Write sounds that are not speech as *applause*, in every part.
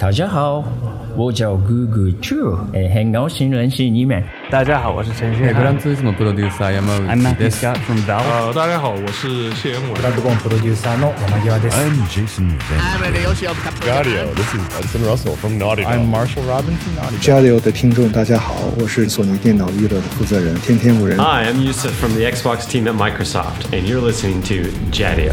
大家好，我叫 Google Chu，哎，很高兴认识你们。大家好，我是陈旭 Hey, grandissimo producer Yamauchi I'm す Scott from Valve. 呃，大家好，我是谢元伟。I'm Jason Van. I'm Marshall Robinson. Naughty 加流的听众，大家好，我是索尼电脑娱乐的负责人天天无人。Hi, I'm Yusuf from the Xbox team at Microsoft, and you're listening to Jadio.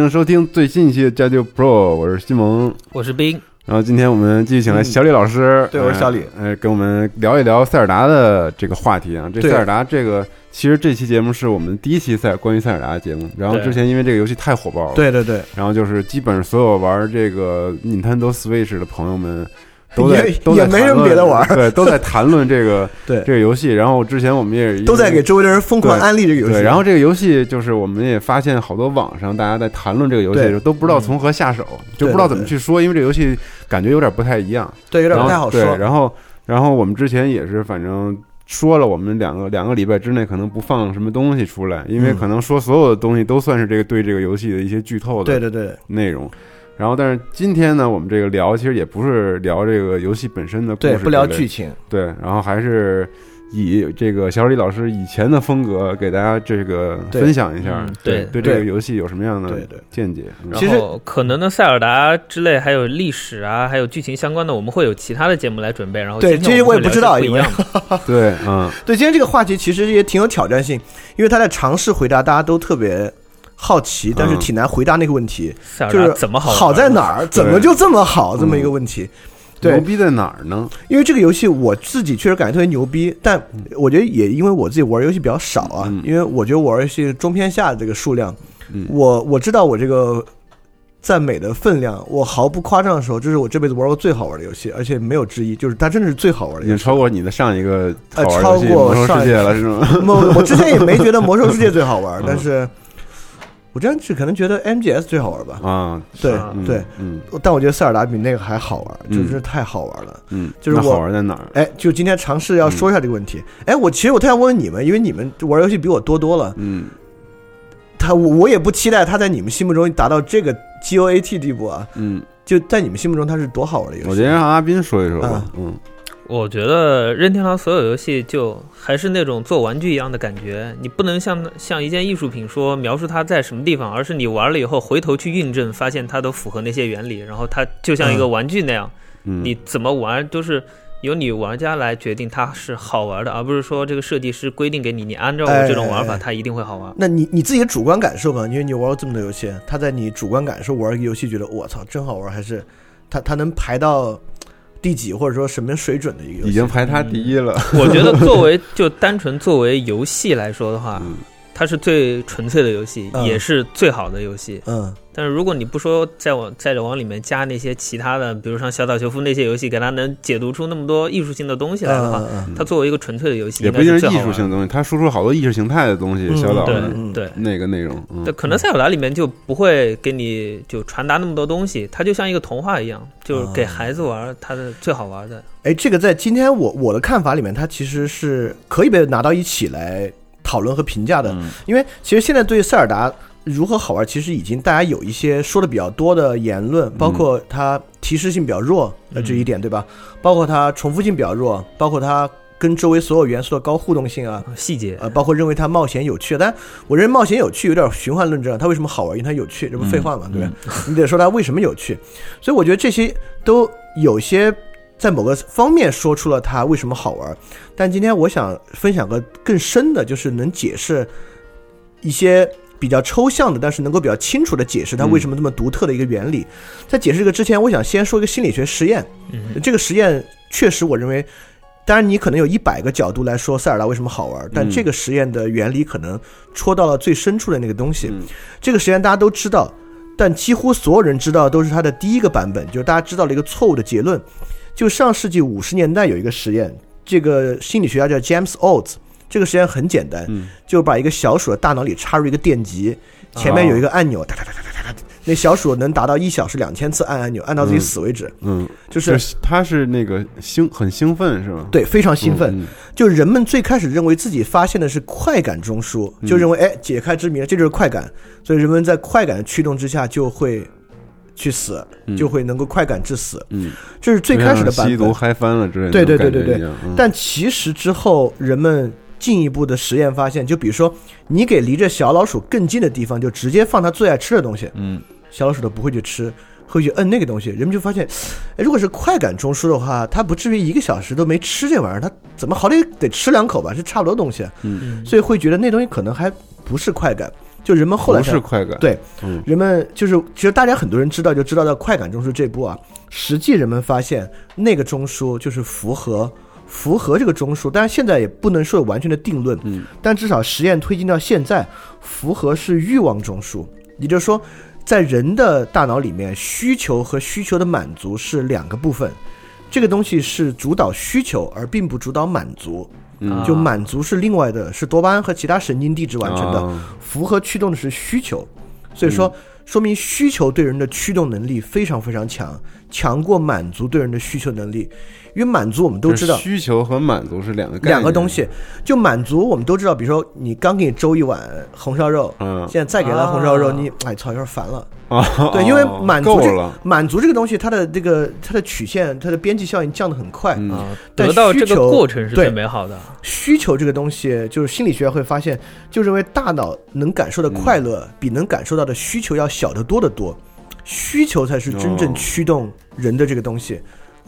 迎收听最新一期的《加丢 Pro》，我是西蒙。我是冰，然后今天我们继续请来小李老师，对我是小李哎，呃跟我们聊一聊塞尔达的这个话题啊。这塞尔达这个，其实这期节目是我们第一期塞关于塞尔达的节目。然后之前因为这个游戏太火爆了，，对对对，然后就是基本上所有玩这个 Nintendo Switch 的朋友们都在也都在也没什么别的玩对，都在 *laughs* 谈论这个 *laughs* 对这个游戏。然后之前我们也都在给周围的人疯狂安利这个游戏。对，然后这个游戏就是我们也发现好多网上大家在谈论这个游戏的时候都不知道从何下手，就不知道怎么去说，因为这游戏感觉有点不太一样，对有点不太好说。然后然后我们之前也是反正。说了，我们两个两个礼拜之内可能不放什么东西出来，因为嗯可能说所有的东西都算是这个对这个游戏的一些剧透的对对对，内容。然后，但是今天呢，我们这个聊其实也不是聊这个游戏本身的故事对，不聊剧情。对，然后还是以这个小李老师以前的风格给大家这个分享一下嗯，对对这个游戏有什么样的对对见解？嗯其实然后可能呢塞尔达之类，还有历史啊，还有剧情相关的，我们会有其他的节目来准备。然后对这些我也不知道因为聊一样的。*laughs* 对，嗯，对，今天这个话题其实也挺有挑战性，因为他在尝试回答大家都特别好奇，但是嗯挺难回答那个问题，就是怎么好？好在哪儿？怎么就这么好？这么一个问题。对牛逼在哪儿呢？因为这个游戏我自己确实感觉特别牛逼，但我觉得也因为我自己玩游戏比较少啊，嗯因为我觉得玩游戏中偏下的这个数量，嗯我我知道我这个赞美的分量，我毫不夸张的时候，这是我这辈子玩过最好玩的游戏，而且没有之一，就是它真的是最好玩的已经游戏。超过你的上一个好呃玩游戏《超过魔兽上一世界》了，是吗？我我之前也没觉得魔兽世界最好玩嗯，*laughs* 但是我这样是可能觉得 MGS 最好玩吧。啊，对嗯对，嗯但我觉得塞尔达比那个还好玩，嗯就真是太好玩了。嗯，就是我好玩在哪儿？哎，就今天尝试要说一下这个问题。哎，我其实我特想问问你们，因为你们玩游戏比我多多了，嗯，他我我也不期待他在你们心目中达到这个 GOAT 地步啊。嗯，就在你们心目中，他是多好玩的游戏？我觉得让阿斌说一说吧啊。嗯我觉得任天堂所有游戏就还是那种做玩具一样的感觉，你不能像像一件艺术品说描述它在什么地方，而是你玩了以后回头去印证，发现它都符合那些原理，然后它就像一个玩具那样，嗯，你怎么玩都是由你玩家来决定它是好玩的，而不是说这个设计师规定给你，你按照我这种玩法，哎。哎哎它一定会好玩。那你你自己的主观感受吧，因为你玩过这么多游戏，他在你主观感受玩一个游戏，觉得我操真好玩，还是他他能排到第几，或者说什么水准的一个游戏？已经排他第一了。*laughs* 我觉得作为就单纯作为游戏来说的话，嗯它是最纯粹的游戏，嗯也是最好的游戏。嗯，但是如果你不说再往再往里面加那些其他的，比如像小岛秀夫那些游戏，给它能解读出那么多艺术性的东西来的话，它作为一个纯粹的游戏，也不一定是艺术性的东西，它输出好多意识形态的东西，嗯小岛的嗯对。那个内容。可能塞尔达里面就不会给你就传达那么多东西，它就像一个童话一样，就是给孩子玩，它的最好玩的。哎，这个在今天我我的看法里面，它其实是可以被拿到一起来讨论和评价的，嗯因为其实现在对塞尔达如何好玩，其实已经大家有一些说的比较多的言论，包括它提示性比较弱，呃，这一点对吧？包括它重复性比较弱，包括它跟周围所有元素的高互动性啊，细节，呃，包括认为它冒险有趣，但我认为冒险有趣有点循环论证，它为什么好玩？因为它有趣，这不废话嘛，对吧？你得说它为什么有趣，所以我觉得这些都有些在某个方面说出了它为什么好玩。但今天我想分享个更深的，就是能解释一些比较抽象的，但是能够比较清楚的解释它为什么这么独特的一个原理。在解释这个之前，我想先说一个心理学实验。这个实验确实，我认为，当然你可能有一百个角度来说塞尔达为什么好玩，但这个实验的原理可能戳到了最深处的那个东西。这个实验大家都知道，但几乎所有人知道都是它的第一个版本，就是大家知道了一个错误的结论。就上世纪五十年代有一个实验，这个心理学家叫 James Olds。这个实验很简单，就把一个小鼠的大脑里插入一个电极，前面有一个按钮，哒哒哒哒哒哒，那小鼠能达到一小时两千次按按钮，按到自己死为止。嗯，就是它是那个兴很兴奋是吧？对，非常兴奋。就人们最开始认为自己发现的是快感中枢，就认为哎解开之谜了，这就是快感，所以人们在快感的驱动之下就会去死，就会能够快感致死。嗯，这是最开始的版本。吸毒嗨翻了之类的。对对对对对。但其实之后人们。进一步的实验发现，就比如说，你给离着小老鼠更近的地方，就直接放它最爱吃的东西，嗯，小老鼠都不会去吃，会去摁那个东西。人们就发现，哎，如果是快感中枢的话，它不至于一个小时都没吃这玩意儿，它怎么好歹得吃两口吧？是差不多东西，嗯，所以会觉得那东西可能还不是快感。就人们后来不是快感，对，人们就是其实大家很多人知道，就知道在快感中枢这步啊，实际人们发现那个中枢就是符合。符合这个中枢，但是现在也不能说有完全的定论。嗯，但至少实验推进到现在，符合是欲望中枢，也就是说，在人的大脑里面，需求和需求的满足是两个部分，这个东西是主导需求，而并不主导满足。嗯，就满足是另外的，是多巴胺和其他神经递质完成的，符合驱动的是需求，所以说说明需求对人的驱动能力非常非常强，强过满足对人的需求能力。因为满足我们都知道，需求和满足是两个两个东西。就满足我们都知道，比如说你刚给你粥一碗红烧肉，嗯，现在再给他红烧肉，你哎操，有点烦了啊。*laughs* 对，因为满足这个满足这个东西，它的这个它的曲线，它的边际效应降得很快啊。得到这个过程是最美好的。需求这个东西，就是心理学会发现，就认为大脑能感受的快乐比能感受到的需求要小得多得多，需求才是真正驱动人的这个东西。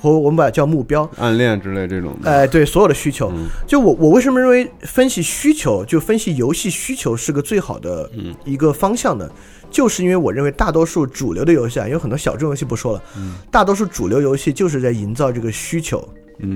或我们把它叫目标、暗恋之类这种的。哎，对，所有的需求，就我我为什么认为分析需求，就分析游戏需求是个最好的一个方向呢？就是因为我认为大多数主流的游戏啊，有很多小众游戏不说了，大多数主流游戏就是在营造这个需求。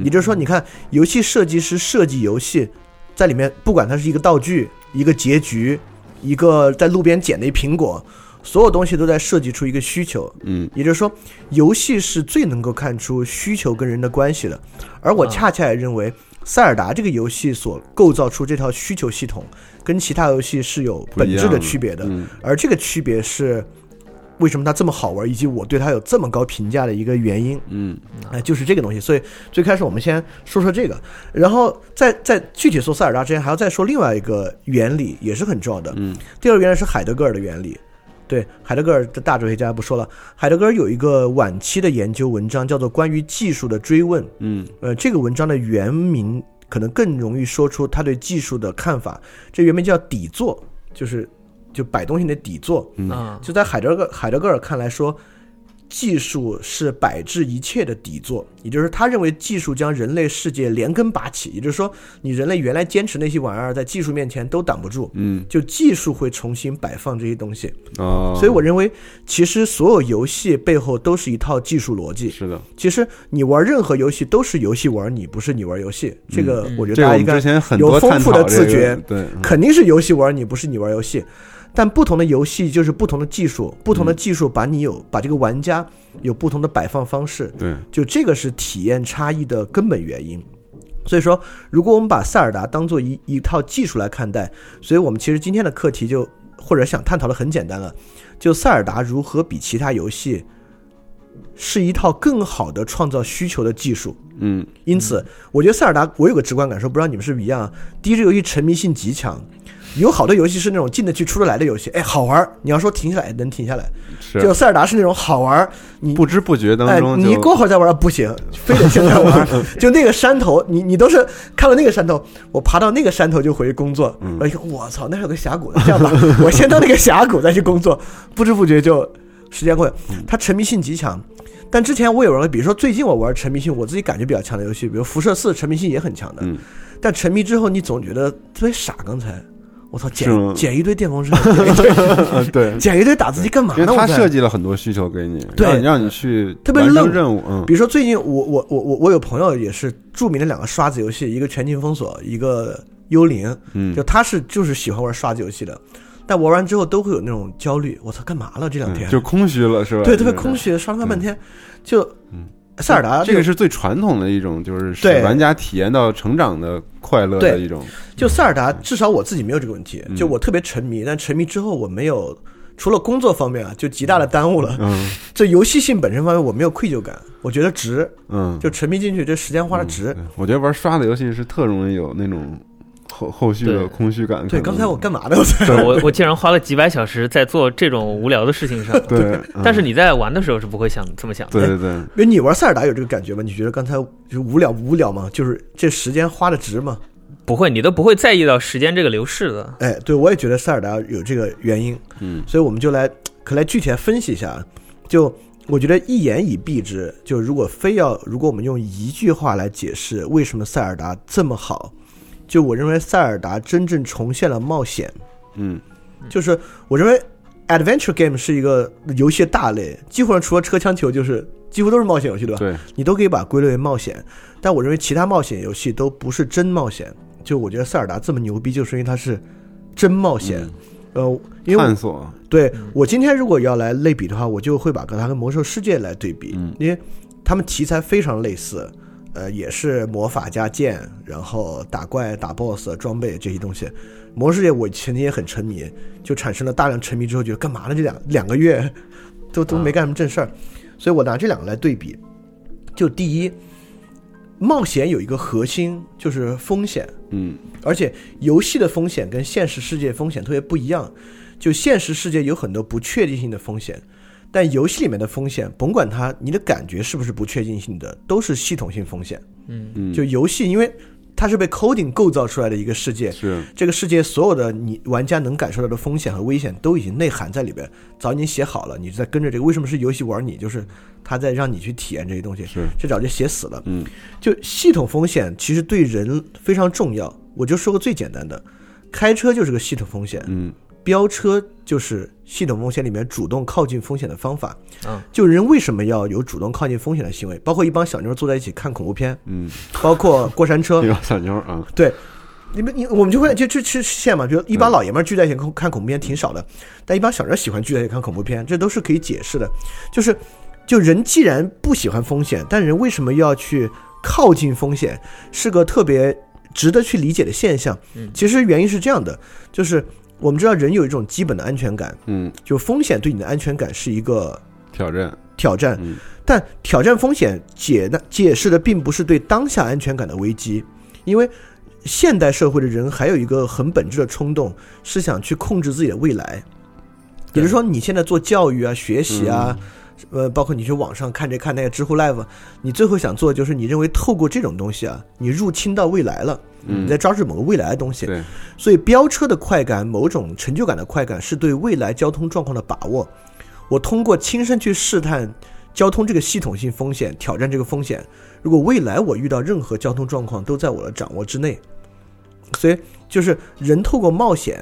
也就是说，你看游戏设计师设计游戏，在里面不管它是一个道具、一个结局、一个在路边捡的一苹果。所有东西都在设计出一个需求，嗯，也就是说，游戏是最能够看出需求跟人的关系的。而我恰恰也认为，塞尔达这个游戏所构造出这套需求系统，跟其他游戏是有本质的区别的。而这个区别是为什么它这么好玩，以及我对它有这么高评价的一个原因。嗯，哎，就是这个东西。所以最开始我们先说说这个，然后在在具体说塞尔达之前，还要再说另外一个原理，也是很重要的。嗯，第二个原理是海德格尔的原理。对，海德格尔的大哲学家不说了。海德格尔有一个晚期的研究文章，叫做《关于技术的追问》。嗯，呃，这个文章的原名可能更容易说出他对技术的看法。这原名叫底座，就是就摆东西的底座。嗯，就在海德格海德格尔看来说。技术是摆置一切的底座，也就是他认为技术将人类世界连根拔起，也就是说，你人类原来坚持那些玩意儿，在技术面前都挡不住。嗯，就技术会重新摆放这些东西。哦，所以我认为，其实所有游戏背后都是一套技术逻辑。是的，其实你玩任何游戏都是游戏玩你，不是你玩游戏。这个我觉得大家应该有丰富的自觉。对，肯定是游戏玩你，不是你玩游戏。但不同的游戏就是不同的技术，不同的技术把你有把这个玩家有不同的摆放方式，对，就这个是体验差异的根本原因。所以说，如果我们把塞尔达当做一一套技术来看待，所以我们其实今天的课题就或者想探讨的很简单了，就塞尔达如何比其他游戏是一套更好的创造需求的技术。嗯，因此，我觉得塞尔达我有个直观感受，不知道你们是不是一样？第一，这游戏沉迷性极强。有好多游戏是那种进得去出得来的游戏，哎，好玩。你要说停下来能停下来，就塞尔达是那种好玩，你不知不觉当中，你过会儿再玩不行，非得现在玩。*laughs* 就那个山头，你你都是看到那个山头，我爬到那个山头就回去工作。哎呦，我操，那有个峡谷，这样吧，*laughs* 我先到那个峡谷再去工作。不知不觉就时间过，它沉迷性极强。但之前我有人，比如说最近我玩沉迷性，我自己感觉比较强的游戏，比如辐射四，沉迷性也很强的。但沉迷之后，你总觉得特别傻。刚才。我操，捡捡一堆电风扇，*laughs* 对，捡一堆打字机干嘛呢？因为他设计了很多需求给你，对。让你去特别愣。任务，嗯。比如说最近我我我我我有朋友也是著名的两个刷子游戏，一个全境封锁，一个幽灵，嗯。就他是就是喜欢玩刷子游戏的，但玩完之后都会有那种焦虑，我操，干嘛了这两天？嗯就空虚了是吧？对，特别空虚，刷了半天，就嗯塞尔达这个是最传统的一种，就是使玩家体验到成长的快乐的一种。就塞尔达，至少我自己没有这个问题，嗯就我特别沉迷，但沉迷之后我没有。除了工作方面啊，就极大的耽误了。嗯这游戏性本身方面，我没有愧疚感，我觉得值，嗯，就沉迷进去，这时间花的值。对我觉得玩刷的游戏是特容易有那种后后续的空虚感。对，刚才我干嘛呢？*laughs* 我在我我竟然花了几百小时在做这种无聊的事情上，*laughs* 对，嗯 *laughs* 但是你在玩的时候是不会想这么想的。对对对，因为你玩塞尔达有这个感觉吗？你觉得刚才就无聊无聊吗？就是这时间花的值吗？不会，你都不会在意到时间这个流逝的。哎，对我也觉得塞尔达有这个原因，嗯所以我们就来可来具体来分析一下。就我觉得一言以蔽之，就如果非要如果我们用一句话来解释为什么塞尔达这么好，就我认为塞尔达真正重现了冒险。嗯就是我认为 adventure game 是一个游戏的大类，几乎上除了车枪球就是几乎都是冒险游戏，对吧？对，你都可以把它归类为冒险。但我认为其他冒险游戏都不是真冒险。就我觉得塞尔达这么牛逼，就是因为它是真冒险。呃，因为探索，对我今天如果要来类比的话，我就会把它跟魔兽世界来对比，嗯因为他们题材非常类似，呃，也是魔法加剑，然后打怪、打 BOSS、装备这些东西。魔兽世界我前期也很沉迷，就产生了大量沉迷之后，觉得干嘛呢？这两两个月 *laughs* 都都没干什么正事儿，所以我拿这两个来对比。就第一，冒险有一个核心就是风险，嗯而且游戏的风险跟现实世界风险特别不一样。就现实世界有很多不确定性的风险，但游戏里面的风险，甭管它你的感觉是不是不确定性的，都是系统性风险。嗯嗯，就游戏，因为它是被 coding 构造出来的一个世界，是这个世界所有的你玩家能感受到的风险和危险都已经内涵在里边，早已经写好了，你就在跟着这个。为什么是游戏玩你？就是他在让你去体验这些东西，是这早就写死了。嗯就系统风险其实对人非常重要。我就说个最简单的，开车就是个系统风险，嗯飙车就是系统风险里面主动靠近风险的方法。嗯，就人为什么要有主动靠近风险的行为？包括一帮小妞坐在一起看恐怖片，嗯，包括过山车那，*laughs* 个小妞啊，对，你们你我们就会就就吃线嘛，比如一帮老爷们儿聚在一起看看恐怖片挺少的，但一帮小人喜欢聚在一起看恐怖片，这都是可以解释的。就是就人既然不喜欢风险，但人为什么要去靠近风险，是个特别值得去理解的现象。其实原因是这样的，就是我们知道人有一种基本的安全感，嗯，就风险对你的安全感是一个挑战，挑战，嗯。但挑战风险解的解释的并不是对当下安全感的危机，因为现代社会的人还有一个很本质的冲动，是想去控制自己的未来。也就是说，你现在做教育啊、学习啊，呃，包括你去网上看这看那个知乎 Live，你最后想做的就是你认为透过这种东西啊，你入侵到未来了，嗯你在抓住某个未来的东西。对，所以飙车的快感，某种成就感的快感，是对未来交通状况的把握。我通过亲身去试探交通这个系统性风险，挑战这个风险。如果未来我遇到任何交通状况，都在我的掌握之内。所以，就是人透过冒险，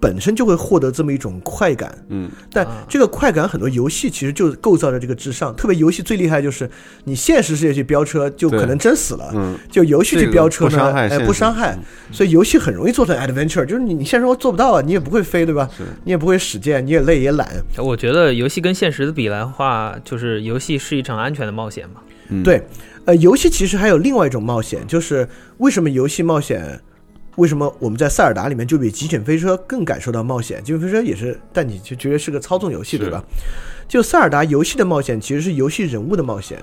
本身就会获得这么一种快感。嗯但这个快感，很多游戏其实就构造在这个之上。特别游戏最厉害就是，你现实世界去飙车，就可能真死了。嗯，就游戏去飙车呢，这个不伤害哎，不伤害，所以游戏很容易做成 adventure，就是你你现实生活做不到啊，你也不会飞，对吧？你也不会使剑，你也累也懒。我觉得游戏跟现实的比来的话，就是游戏是一场安全的冒险嘛。嗯对，呃，游戏其实还有另外一种冒险，就是为什么游戏冒险？为什么我们在塞尔达里面就比极品飞车更感受到冒险？极品飞车也是，但你就觉得是个操纵游戏，对吧？就塞尔达游戏的冒险其实是游戏人物的冒险。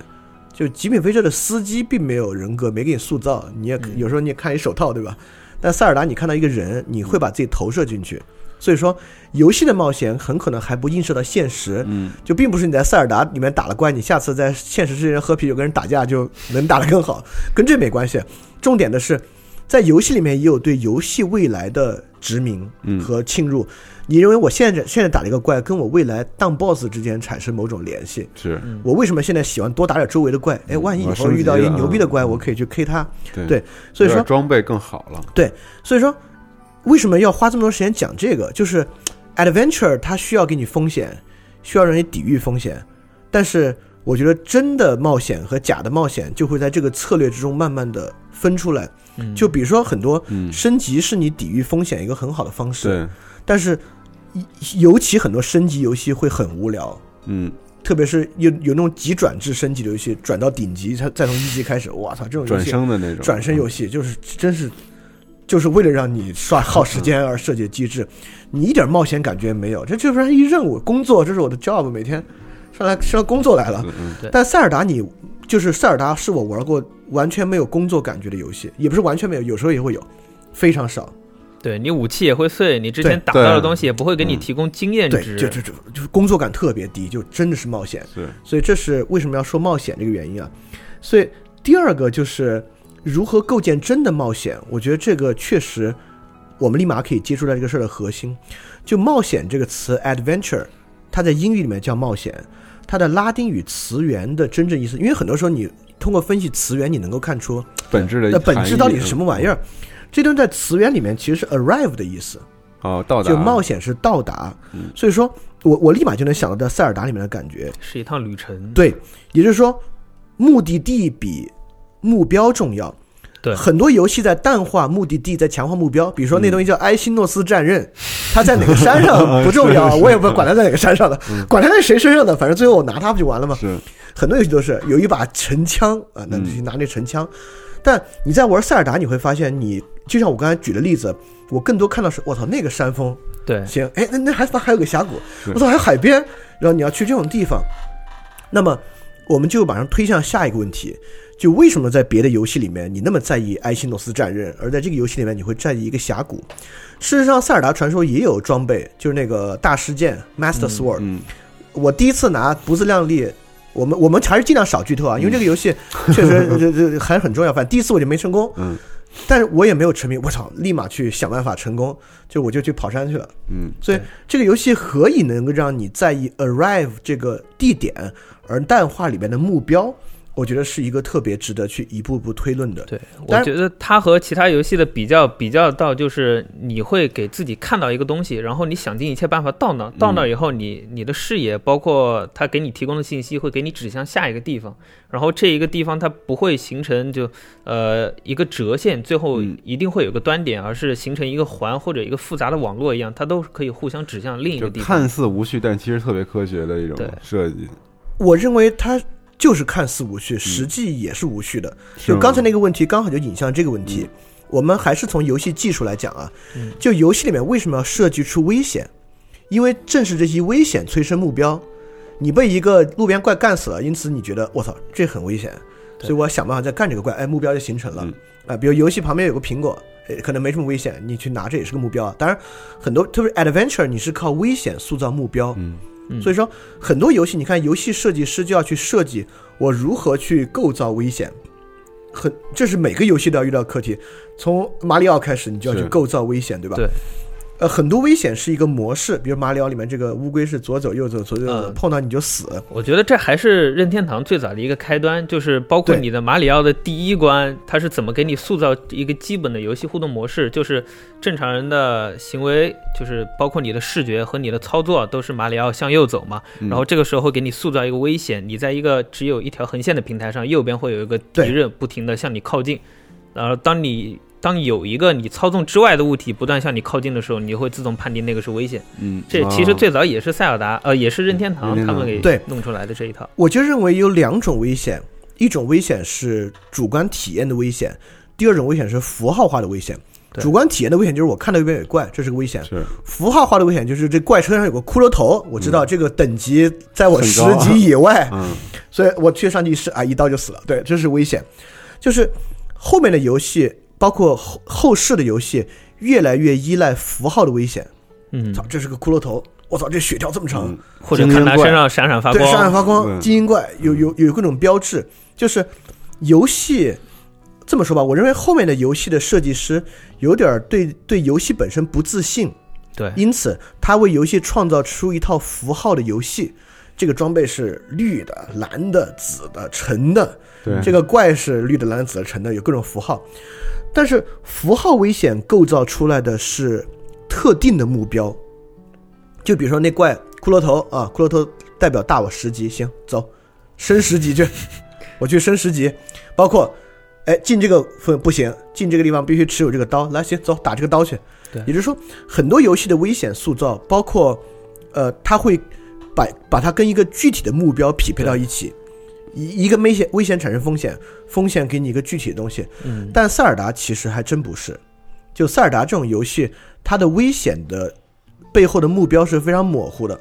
就极品飞车的司机并没有人格，没给你塑造，你也有时候你也看一手套，对吧？但塞尔达你看到一个人，你会把自己投射进去。所以说，游戏的冒险很可能还不映射到现实，嗯，就并不是你在塞尔达里面打了怪，你下次在现实世界喝啤酒跟人打架就能打得更好，跟这没关系。重点的是，在游戏里面也有对游戏未来的殖民和侵入。你认为我现在现在打了一个怪，跟我未来当 BOSS 之间产生某种联系？是我为什么现在喜欢多打点周围的怪？哎，万一以后遇到一个牛逼的怪，我可以去 K 他。对对，所以说装备更好了。对，所以说为什么要花这么多时间讲这个？就是 adventure 它需要给你风险，需要让你抵御风险，但是我觉得真的冒险和假的冒险就会在这个策略之中慢慢的分出来。就比如说很多升级是你抵御风险一个很好的方式，对，但是尤其很多升级游戏会很无聊，嗯，特别是有有那种急转制升级的游戏，转到顶级，再再从一级开始，我操，这种转生的那种。转生游戏就是真是就是为了让你刷耗时间而设计的机制，你一点冒险感觉没有，这就是一任务工作，这是我的 job，每天上来上工作来了。但塞尔达你就是塞尔达是我玩过完全没有工作感觉的游戏，也不是完全没有，有时候也会有，非常少。对你武器也会碎，你之前打到的东西也不会给你提供经验值，就就就就是工作感特别低，就真的是冒险。是，所以这是为什么要说冒险这个原因啊。所以第二个就是如何构建真的冒险，我觉得这个确实我们立马可以接触到这个事儿的核心。就冒险这个词，adventure，它在英语里面叫冒险，它的拉丁语词源的真正意思，因为很多时候你通过分析词源，你能够看出本质的本质到底是什么玩意儿。这段在词源里面其实是 arrive 的意思，哦，到达，就冒险是到达，所以说我我立马就能想到在塞尔达里面的感觉，是一趟旅程。对，也就是说，目的地比目标重要。对，很多游戏在淡化目的地，在强化目标。比如说那东西叫埃辛诺斯战刃，它在哪个山上 *laughs* 不重要，我也不管它在哪个山上的，管它在谁身上的，反正最后我拿它不就完了吗？是，很多游戏都是有一把神枪啊，那就去拿那神枪。但你在玩塞尔达，你会发现，你就像我刚才举的例子，我更多看到是，我操，那个山峰，对，行，哎，那那还还有个峡谷，我操，还有海边，然后你要去这种地方，那么我们就马上推向下一个问题，就为什么在别的游戏里面你那么在意埃希诺斯战刃，而在这个游戏里面你会在意一个峡谷？事实上，塞尔达传说也有装备，就是那个大师剑 Master Sword，嗯，我第一次拿不自量力。我们我们还是尽量少剧透啊，因为这个游戏确实这这还很重要。反正第一次我就没成功，嗯，但是我也没有沉迷。我操，立马去想办法成功，就我就去跑山去了，嗯。所以这个游戏何以能够让你在意 arrive 这个地点，而淡化里面的目标？我觉得是一个特别值得去一步步推论的。对，我觉得它和其他游戏的比较比较到，就是你会给自己看到一个东西，然后你想尽一切办法到那，到那以后，你你的视野包括它给你提供的信息，会给你指向下一个地方，然后这一个地方它不会形成就呃一个折线，最后一定会有个端点，而是形成一个环或者一个复杂的网络一样，它都是可以互相指向另一个地方。看似无序，但其实特别科学的一种设计。我认为它。就是看似无序，实际也是无序的。就刚才那个问题，刚好就引向这个问题。我们还是从游戏技术来讲啊，就游戏里面为什么要设计出危险？因为正是这些危险催生目标。你被一个路边怪干死了，因此你觉得我操，这很危险，所以我要想办法再干这个怪。哎，目标就形成了。啊，比如游戏旁边有个苹果，可能没什么危险，你去拿这也是个目标啊。当然，很多特别 adventure，你是靠危险塑造目标。嗯。所以说，很多游戏，你看，游戏设计师就要去设计我如何去构造危险，很，这是每个游戏都要遇到课题。从马里奥开始，你就要去构造危险，对吧？对。呃，很多危险是一个模式，比如马里奥里面这个乌龟是左走右走，左走碰到你就死。我觉得这还是任天堂最早的一个开端，就是包括你的马里奥的第一关，它是怎么给你塑造一个基本的游戏互动模式，就是正常人的行为，就是包括你的视觉和你的操作都是马里奥向右走嘛。然后这个时候会给你塑造一个危险，你在一个只有一条横线的平台上，右边会有一个敌人不停的向你靠近，然后当你。当有一个你操纵之外的物体不断向你靠近的时候，你会自动判定那个是危险。嗯，这其实最早也是塞尔达，呃，也是任天堂他们给对弄出来的这一套。我就认为有两种危险，一种危险是主观体验的危险，第二种危险是符号化的危险。主观体验的危险就是我看到右边有怪，这是个危险。是符号化的危险就是这怪车上有个骷髅头，我知道这个等级在我十级以外，嗯，所以我去上去一试啊，一刀就死了。对，这是危险。就是后面的游戏。包括后后世的游戏越来越依赖符号的危险。嗯，操，这是个骷髅头！我操，这血条这么长，或者看他身上闪闪发光，闪闪发光，精英怪有有有各种标志。就是游戏这么说吧，我认为后面的游戏的设计师有点对对游戏本身不自信。对，因此他为游戏创造出一套符号的游戏。这个装备是绿的、蓝的、紫的、橙的，对，这个怪是绿的、蓝的、紫的、橙的，有各种符号。但是符号危险构造出来的是特定的目标，就比如说那怪骷髅头啊，骷髅头代表大我十级，行，走，升十级去，*laughs* 我去升十级。包括，哎，进这个分不行，进这个地方必须持有这个刀，来，行，走，打这个刀去。对，也就是说，很多游戏的危险塑造，包括，呃，它会把把它跟一个具体的目标匹配到一起。一一个危险危险产生风险，风险给你一个具体的东西。嗯，但塞尔达其实还真不是。就塞尔达这种游戏，它的危险的背后的目标是非常模糊的，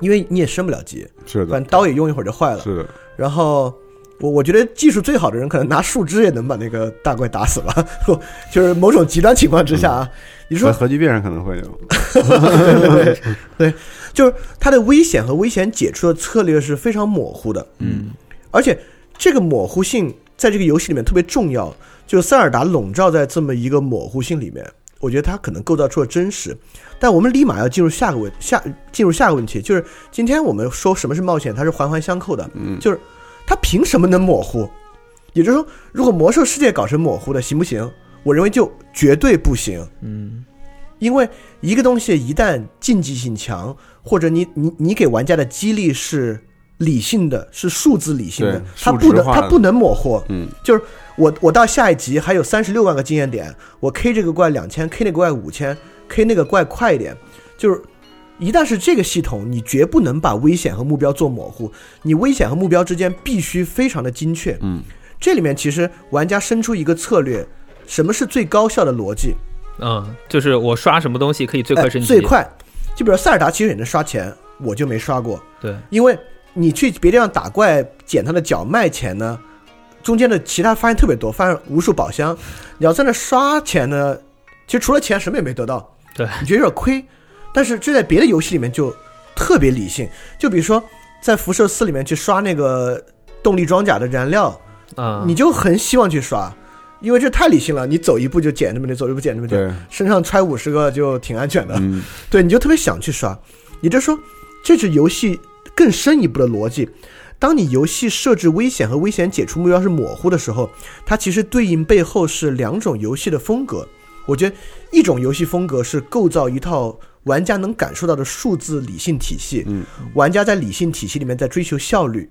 因为你也升不了级，是的，反正刀也用一会儿就坏了。是的。然后我我觉得技术最好的人，可能拿树枝也能把那个大怪打死了。*laughs* 就是某种极端情况之下啊，你说核聚变上可能会有。对 *laughs* 对对，就是它的危险和危险解除的策略是非常模糊的。嗯，而且这个模糊性在这个游戏里面特别重要。就塞尔达笼罩在这么一个模糊性里面，我觉得它可能构造出了真实。但我们立马要进入下个问下进入下个问题，就是今天我们说什么是冒险，它是环环相扣的。嗯，就是它凭什么能模糊？也就是说，如果魔兽世界搞成模糊的，行不行？我认为就绝对不行。嗯，因为一个东西一旦竞技性强，或者你你你给玩家的激励是理性的，是数字理性的，它不能它不能模糊。嗯，就是我我到下一集还有三十六万个经验点，我 K 这个怪两千，K 那个怪五千，K 那个怪快一点。就是一旦是这个系统，你绝不能把危险和目标做模糊，你危险和目标之间必须非常的精确。嗯，这里面其实玩家生出一个策略，什么是最高效的逻辑？嗯，就是我刷什么东西可以最快升级？最快，就比如塞尔达其实也能刷钱，我就没刷过。对，因为你去别地方打怪捡他的脚卖钱呢，中间的其他发现特别多，发现无数宝箱。你要在那刷钱呢，其实除了钱什么也没得到。对，你觉得有点亏。但是这在别的游戏里面就特别理性，就比如说在辐射四里面去刷那个动力装甲的燃料啊，你就很希望去刷。因为这太理性了，你走一步就捡这么点，走一步捡这么点，身上揣五十个就挺安全的。嗯，*laughs* 对，你就特别想去刷。也就是说，这是游戏更深一步的逻辑。当你游戏设置危险和危险解除目标是模糊的时候，它其实对应背后是两种游戏的风格。我觉得一种游戏风格是构造一套玩家能感受到的数字理性体系，嗯，玩家在理性体系里面在追求效率。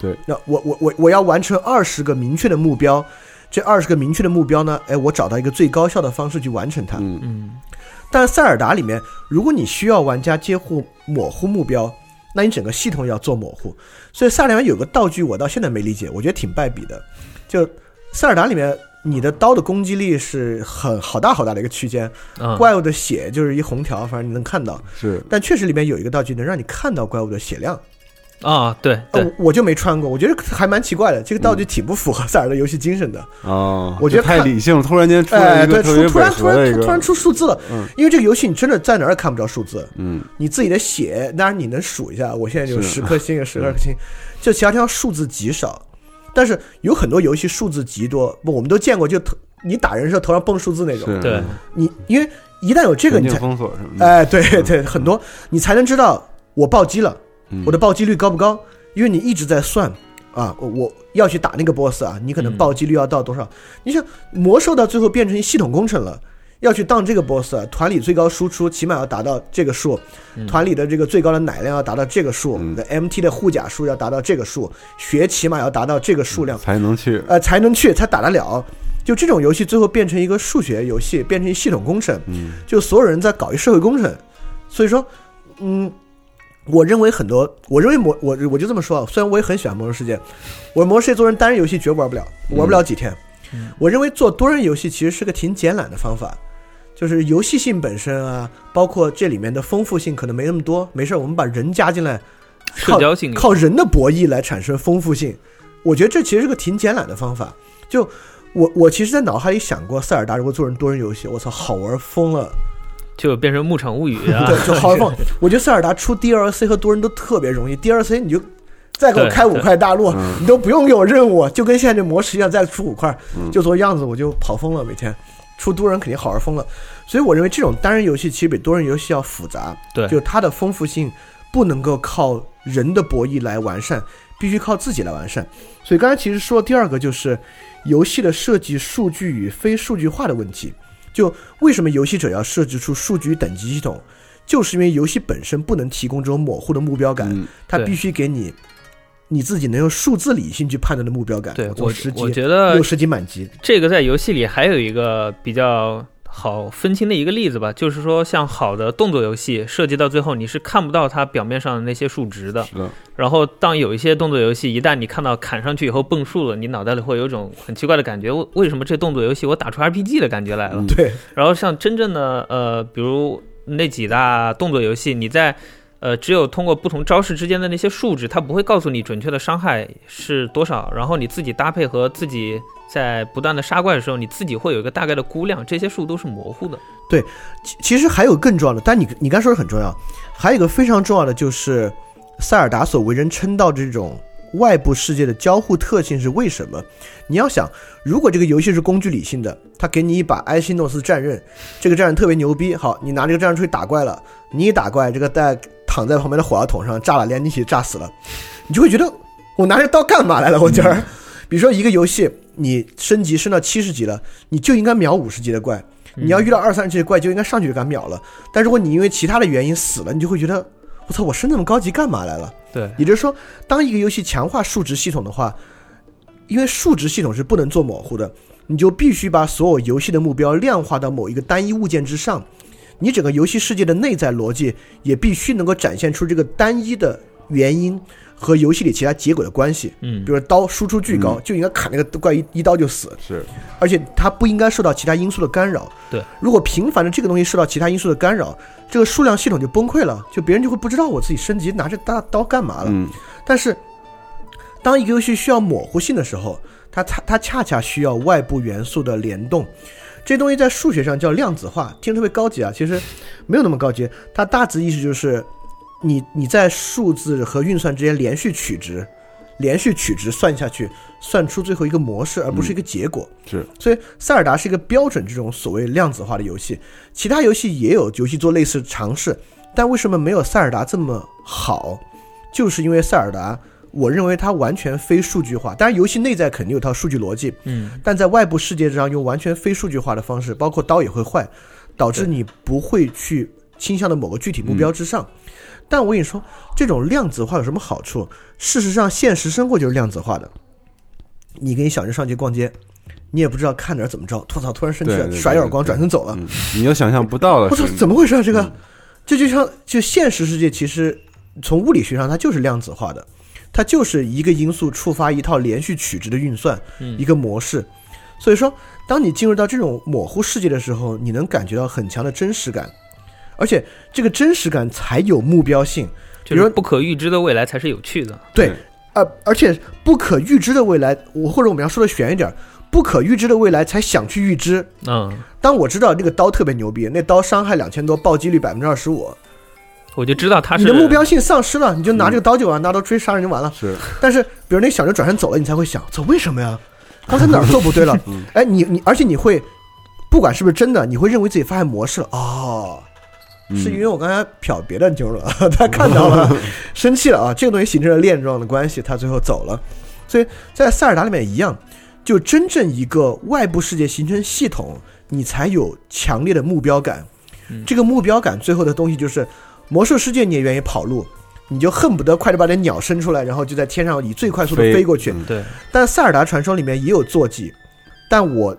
对，那我我我我要完成二十个明确的目标。这二十个明确的目标呢？哎，我找到一个最高效的方式去完成它。嗯嗯。但塞尔达里面，如果你需要玩家接护模糊目标，那你整个系统要做模糊。所以塞尔达有个道具，我到现在没理解，我觉得挺败笔的。就塞尔达里面，你的刀的攻击力是很好大好大的一个区间，怪物的血就是一红条，反正你能看到。是。但确实里面有一个道具能让你看到怪物的血量。啊，对，对，我就没穿过，我觉得还蛮奇怪的，这个道具挺不符合塞尔的游戏精神的。哦，我觉得太理性了，突然间出哎，一个对，突突然突然突然出数字了，嗯，因为这个游戏你真的在哪儿也看不着数字，嗯，你自己的血，当然你能数一下，我现在有十颗星，有十二颗星，就其他地方数字极少，但是有很多游戏数字极多，不，我们都见过，就头你打人的时候头上蹦数字那种，对，你因为一旦有这个，你才封锁什么的，哎，对对，很多你才能知道我暴击了，我的暴击率高不高。因为你一直在算，啊，我要去打那个 boss 啊，你可能暴击率要到多少？你想魔兽到最后变成系统工程了，要去当这个 boss，团里最高输出起码要达到这个数，团里的这个最高的奶量要达到这个数，的 MT 的护甲数要达到这个数，血起码要达到这个数量。才能去，呃，才能去，才打得了。就这种游戏最后变成一个数学游戏，变成系统工程，嗯，就所有人在搞一社会工程，所以说，嗯。我认为很多，我认为魔我我就这么说啊，虽然我也很喜欢魔兽世界，我魔兽世界做成单人游戏绝玩不了，玩不了几天。我认为做多人游戏其实是个挺简懒的方法，就是游戏性本身啊，包括这里面的丰富性可能没那么多。没事，我们把人加进来，社交性靠人的博弈来产生丰富性。我觉得这其实是个挺简懒的方法。就我我其实，在脑海里想过，塞尔达如果做成多人游戏，我操，好玩疯了。就变成牧场物语啊！*laughs* 对，就好放。*laughs* 我觉得塞尔达出 DLC 和多人都特别容易，DLC 你就再给我开五块大陆，你都不用给我任务，就跟现在这模式一样，再出五块就做样子，我就跑疯了。每天出多人肯定好玩疯了。所以我认为这种单人游戏其实比多人游戏要复杂，对，就它的丰富性不能够靠人的博弈来完善，必须靠自己来完善。所以刚才其实说第二个就是游戏的设计数据与非数据化的问题。就为什么游戏者要设置出数据等级系统，就是因为游戏本身不能提供这种模糊的目标感，它必须给你你自己能用数字理性去判断的目标感。对我十级，我觉得六十级满级，这个在游戏里还有一个比较。好分清的一个例子吧，就是说，像好的动作游戏，设计到最后你是看不到它表面上的那些数值的。是的。然后，当有一些动作游戏，一旦你看到砍上去以后蹦数了，你脑袋里会有一种很奇怪的感觉：为为什么这动作游戏我打出 RPG 的感觉来了？对。然后，像真正的呃，比如那几大动作游戏，你在。呃，只有通过不同招式之间的那些数值，它不会告诉你准确的伤害是多少。然后你自己搭配和自己在不断的杀怪的时候，你自己会有一个大概的估量，这些数都是模糊的。对，其其实还有更重要的，但你你刚说的很重要，还有一个非常重要的就是塞尔达所为人称道这种外部世界的交互特性是为什么？你要想，如果这个游戏是工具理性的，他给你一把埃希诺斯战刃，这个战刃特别牛逼，好，你拿这个战刃出去打怪了，你一打怪，这个带。躺在旁边的火药桶上炸了，连你一起炸死了，你就会觉得我拿着刀干嘛来了？我今儿，比如说一个游戏，你升级升到七十级了，你就应该秒五十级的怪；你要遇到二三十级的怪，就应该上去就敢秒了。但如果你因为其他的原因死了，你就会觉得我操，我升那么高级干嘛来了？对，也就是说，当一个游戏强化数值系统的话，因为数值系统是不能做模糊的，你就必须把所有游戏的目标量化到某一个单一物件之上。你整个游戏世界的内在逻辑也必须能够展现出这个单一的原因和游戏里其他结果的关系。嗯，比如刀输出巨高，就应该砍那个怪一一刀就死。是，而且它不应该受到其他因素的干扰。对，如果频繁的这个东西受到其他因素的干扰，这个数量系统就崩溃了，就别人就会不知道我自己升级拿着大刀干嘛了。嗯，但是当一个游戏需要模糊性的时候，它它它恰恰需要外部元素的联动。这东西在数学上叫量子化，听着特别高级啊，其实没有那么高级。它大致意思就是，你你在数字和运算之间连续取值，连续取值算下去，算出最后一个模式，而不是一个结果。是，所以塞尔达是一个标准这种所谓量子化的游戏。其他游戏也有游戏做类似尝试，但为什么没有塞尔达这么好？就是因为塞尔达。我认为它完全非数据化，当然游戏内在肯定有套数据逻辑，嗯，但在外部世界上用完全非数据化的方式，包括刀也会坏，导致你不会去倾向的某个具体目标之上。但我跟你说，这种量子化有什么好处？事实上，现实生活就是量子化的。你跟你小人上街逛街，你也不知道看点怎么着，吐槽突然生气了，甩一耳光，转身走了，你又想象不到了。我操，怎么回事啊？这个，这就像就现实世界，其实从物理学上它就是量子化的。它就是一个因素触发一套连续取值的运算，一个模式。所以说，当你进入到这种模糊世界的时候，你能感觉到很强的真实感，而且这个真实感才有目标性。比如说，不可预知的未来才是有趣的。对，呃，而且不可预知的未来，我或者我们要说的悬一点，不可预知的未来才想去预知。嗯，当我知道那个刀特别牛逼，那刀伤害两千多，暴击率百分之二十五。我就知道他是你的目标性丧失了，你就拿这个刀就完，拿刀追杀人就完了。是，但是比如那小人转身走了，你才会想，走为什么呀？刚才哪儿做不对了？*laughs* 哎，你你，而且你会，不管是不是真的，你会认为自己发现模式了。哦，是因为我刚才瞟别的妞了，*laughs* 他看到了，生气了啊！这个东西形成了链状的关系，他最后走了。所以在塞尔达里面一样，就真正一个外部世界形成系统，你才有强烈的目标感。这个目标感最后的东西就是。魔兽世界你也愿意跑路，你就恨不得快点把那鸟生出来，然后就在天上以最快速度飞过去。对。但塞尔达传说里面也有坐骑，但我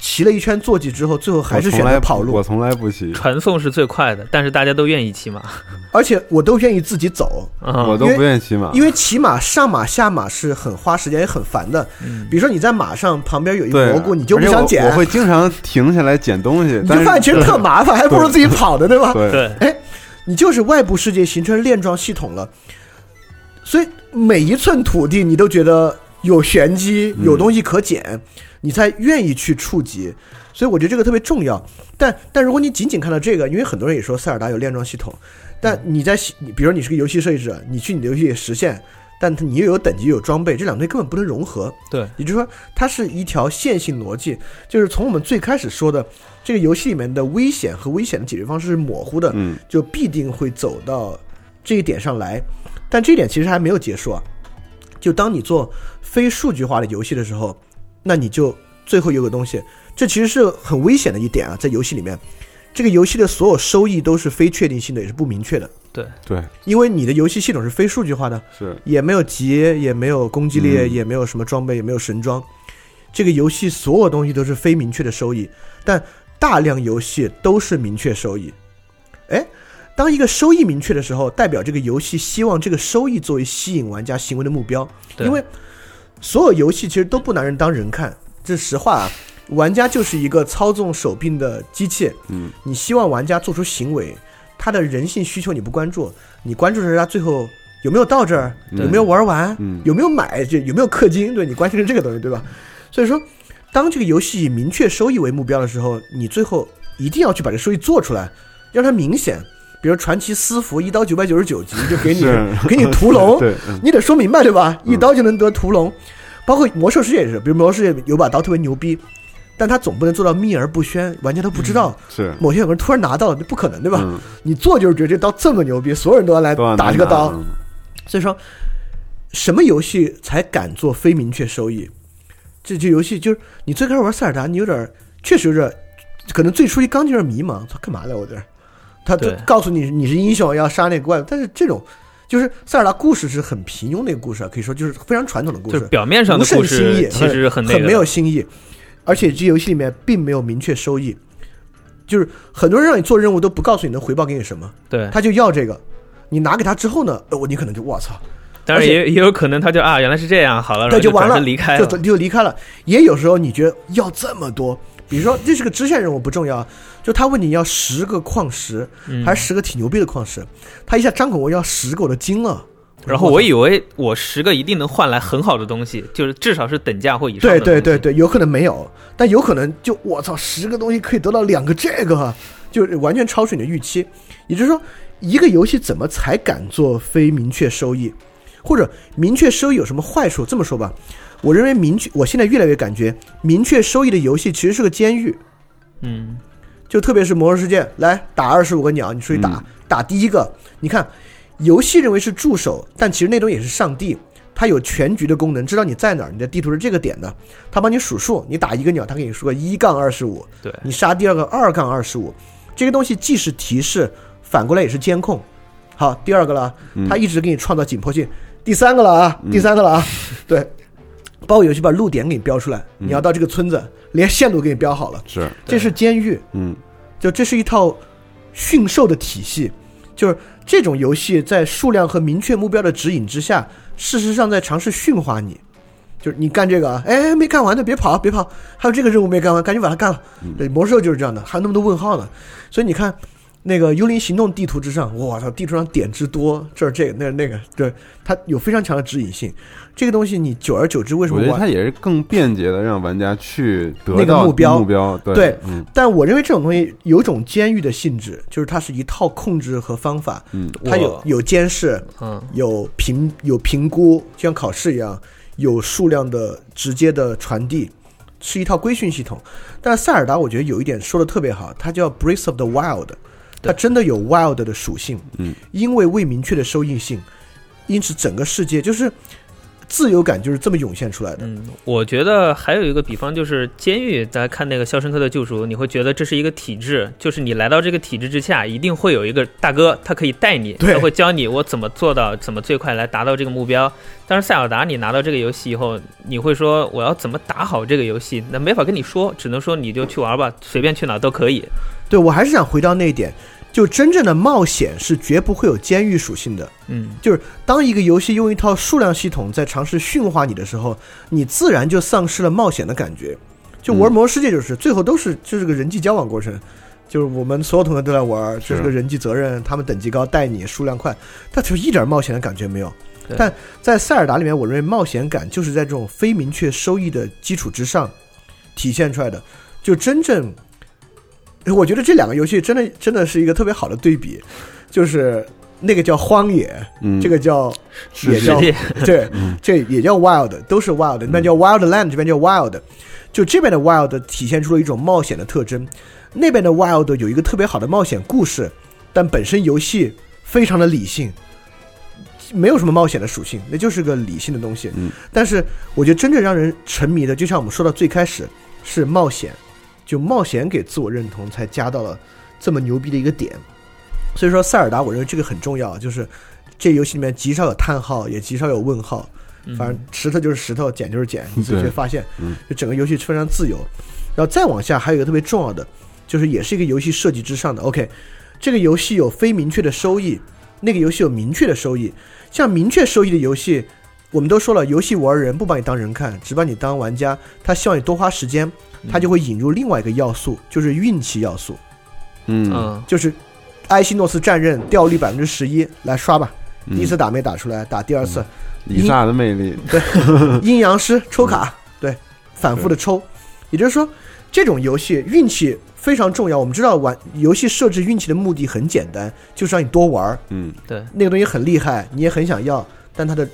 骑了一圈坐骑之后，最后还是选择跑路。我从来不骑。传送是最快的，但是大家都愿意骑马，而且我都愿意自己走。我都不愿意骑马，因为骑马上马下马是很花时间也很烦的。比如说你在马上旁边有一蘑菇，你就不想捡。我会经常停下来捡东西，你就发现其实特麻烦，还不如自己跑的，对吧？对。哎。你就是外部世界形成链状系统了，所以每一寸土地你都觉得有玄机，有东西可捡，你才愿意去触及。所以我觉得这个特别重要。但但如果你仅仅看到这个，因为很多人也说塞尔达有链状系统，但你在比如说你是个游戏设计者，你去你的游戏实现，但你又有等级又有装备，这两东西根本不能融合。对，也就是说它是一条线性逻辑，就是从我们最开始说的。这个游戏里面的危险和危险的解决方式是模糊的，嗯，就必定会走到这一点上来。但这一点其实还没有结束啊。就当你做非数据化的游戏的时候，那你就最后有个东西，这其实是很危险的一点啊，在游戏里面，这个游戏的所有收益都是非确定性的，也是不明确的。对对，因为你的游戏系统是非数据化的，是也没有级，也没有攻击力，嗯也没有什么装备，也没有神装。这个游戏所有东西都是非明确的收益，但大量游戏都是明确收益。哎，当一个收益明确的时候，代表这个游戏希望这个收益作为吸引玩家行为的目标。因为所有游戏其实都不拿人当人看，这是实话啊。玩家就是一个操纵手柄的机器，嗯，你希望玩家做出行为，他的人性需求你不关注，你关注的是他最后有没有到这儿，有没有玩完，嗯有没有买，就有没有氪金，对你关心的是这个东西，对吧？所以说，当这个游戏以明确收益为目标的时候，你最后一定要去把这收益做出来，让它明显。比如传奇私服一刀九百九十九级就给你 *laughs* 给你屠龙，*laughs* 你得说明白对吧？一刀就能得屠龙，包括魔兽世界也是，比如魔兽世界有把刀特别牛逼，但他总不能做到秘而不宣，玩家都不知道。是某些有人突然拿到了，那不可能对吧？嗯你做就是觉得这刀这么牛逼，所有人都要来打这个刀。嗯所以说，什么游戏才敢做非明确收益？这这游戏就是你最开始玩塞尔达，你有点确实有点，可能最初一刚进入迷茫，他干嘛来我这儿？他就告诉你你是英雄要杀那个怪物，但是这种就是塞尔达故事是很平庸的一个故事啊，可以说就是非常传统的故事，就是表面上的无甚故新意事，其实很很没有新意，而且这游戏里面并没有明确收益，就是很多人让你做任务都不告诉你能回报给你什么，对，他就要这个，你拿给他之后呢，呃我你可能就我操，当然也也有可能他就啊原来是这样，好了，然对，后就完了，离开了。就就离开了。也有时候你觉得要这么多，比如说这是个支线任务不重要，就他问你要十个矿石，嗯还是十个挺牛逼的矿石，他一下张口我要十个我都惊了。然后我以为我十个一定能换来很好的东西，就是至少是等价或以上对。对对对，有可能没有，但有可能就我操，十个东西可以得到两个这个，就完全超出你的预期。也就是说，一个游戏怎么才敢做非明确收益，或者明确收益有什么坏处？这么说吧，我认为明确，我现在越来越感觉明确收益的游戏其实是个监狱。嗯，就特别是《魔兽世界》，来打二十五个鸟，你出去打，嗯。打第一个，你看，游戏认为是助手，但其实那东西也是上帝，它有全局的功能，知道你在哪儿，你的地图是这个点的，它帮你数数，你打一个鸟，它给你说个一杠二十五，对，你杀第二个二杠二十五，这个东西既是提示，反过来也是监控。好，第二个了，嗯它一直给你创造紧迫性。第三个了啊，第三个了啊，*laughs* 对，包括游戏把路点给你标出来，你要到这个村子，连线都给你标好了，是这是监狱。嗯就这是一套驯兽的体系，就是这种游戏在数量和明确目标的指引之下，事实上在尝试驯化你。就是你干这个啊，哎，没干完的别跑，别跑，还有这个任务没干完，赶紧把它干了。对，魔兽就是这样的，还有那么多问号呢。所以你看，那个《幽灵行动》地图之上，我操，地图上点之多，这儿这个那儿那个，对，它有非常强的指引性。这个东西你久而久之，为什么玩我觉得它也是更便捷的让玩家去得那个到目标。目标，对对嗯。但我认为这种东西有一种监狱的性质，就是它是一套控制和方法，嗯。它有有监视，嗯，有评有评估，就像考试一样，有数量的直接的传递，是一套规训系统。但是塞尔达我觉得有一点说的特别好，它叫 Breath of the Wild，它真的有 wild 的属性，嗯，因为未明确的收益性，因此整个世界就是自由感就是这么涌现出来的。嗯，我觉得还有一个比方就是监狱，大家看那个《肖申克的救赎》，你会觉得这是一个体制，就是你来到这个体制之下，一定会有一个大哥，他可以带你，他会教你我怎么做到，怎么最快来达到这个目标。但是塞尔达，你拿到这个游戏以后，你会说我要怎么打好这个游戏，那没法跟你说，只能说你就去玩吧，随便去哪都可以。对我还是想回到那一点，就真正的冒险是绝不会有监狱属性的。嗯，就是当一个游戏用一套数量系统在尝试驯化你的时候，你自然就丧失了冒险的感觉。就玩魔兽世界就是、最后都是就是个人际交往过程，就是我们所有同学都在玩，这是个人际责任，他们等级高带你数量快，但就一点冒险的感觉没有。但在塞尔达里面，我认为冒险感就是在这种非明确收益的基础之上体现出来的，就真正。我觉得这两个游戏真的真的是一个特别好的对比，就是那个叫荒野，嗯这个叫是也叫对，嗯这也叫 wild，都是 wild，那边叫 wildland，这边叫 wild，就这边的 wild 体现出了一种冒险的特征，那边的 wild 有一个特别好的冒险故事，但本身游戏非常的理性，没有什么冒险的属性，那就是个理性的东西。嗯，但是我觉得真正让人沉迷的，就像我们说到最开始是冒险，就冒险给自我认同才加到了这么牛逼的一个点。所以说塞尔达，我认为这个很重要，就是这游戏里面极少有叹号，也极少有问号，反正石头就是石头，捡就是捡，你自己会发现，就整个游戏非常自由。然后再往下还有一个特别重要的，就是也是一个游戏设计之上的。OK，这个游戏有非明确的收益，那个游戏有明确的收益。像明确收益的游戏，我们都说了，游戏玩人不把你当人看，只把你当玩家。他希望你多花时间，他就会引入另外一个要素，就是运气要素。嗯，就是埃希诺斯战刃掉率百分之十一，来刷吧。第一次打没打出来，打第二次。以萨的魅力，对，阴阳师抽卡，对，反复的抽。也就是说，这种游戏运气非常重要。我们知道玩游戏设置运气的目的很简单，就是让你多玩。嗯，对，那个东西很厉害，你也很想要，但它的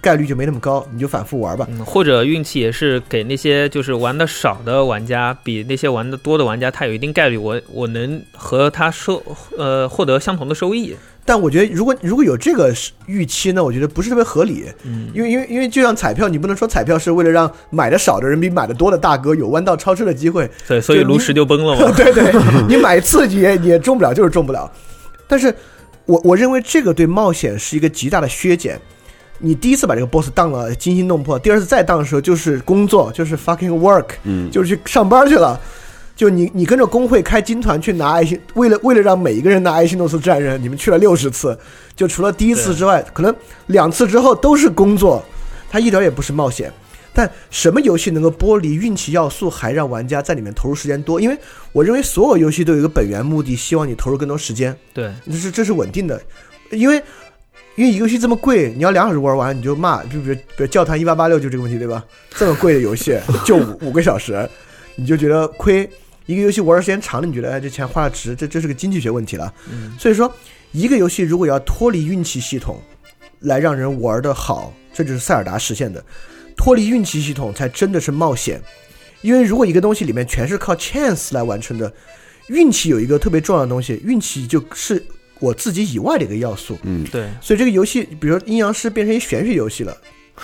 概率就没那么高，你就反复玩吧。嗯，或者运气也是给那些就是玩的少的玩家，比那些玩的多的玩家，他有一定概率，我我能和他收呃获得相同的收益。但我觉得，如果如果有这个预期呢，我觉得不是特别合理。嗯，因为因为因为就像彩票，你不能说彩票是为了让买的少的人比买的多的大哥有弯道超车的机会。对，所以炉石就崩了嘛。对 *laughs* 对，*laughs* 你买刺激也也中不了，就是中不了。但是，我我认为这个对冒险是一个极大的削减。你第一次把这个 boss 当了惊心动魄，第二次再当的时候就是工作，就是 fucking work，嗯，就是去上班去了。就你，你跟着工会开金团去拿爱心，为了为了让每一个人拿爱心诺斯战刃，你们去了六十次，就除了第一次之外，可能两次之后都是工作，它一点也不是冒险。但什么游戏能够剥离运气要素，还让玩家在里面投入时间多？因为我认为所有游戏都有一个本源目的，希望你投入更多时间。对，这是这是稳定的，因为因为一个游戏这么贵，你要两小时玩完你就骂，就比如比如教堂一八八六就这个问题对吧？这么贵的游戏就五五个小时，你就觉得亏。一个游戏玩的时间长了，你觉得哎，这钱花的值？这这是个经济学问题了。嗯，所以说，一个游戏如果要脱离运气系统来让人玩的好，这就是塞尔达实现的。脱离运气系统才真的是冒险。因为如果一个东西里面全是靠 chance 来完成的，运气有一个特别重要的东西，运气就是我自己以外的一个要素。嗯，对。所以这个游戏，比如说阴阳师变成一玄学游戏了。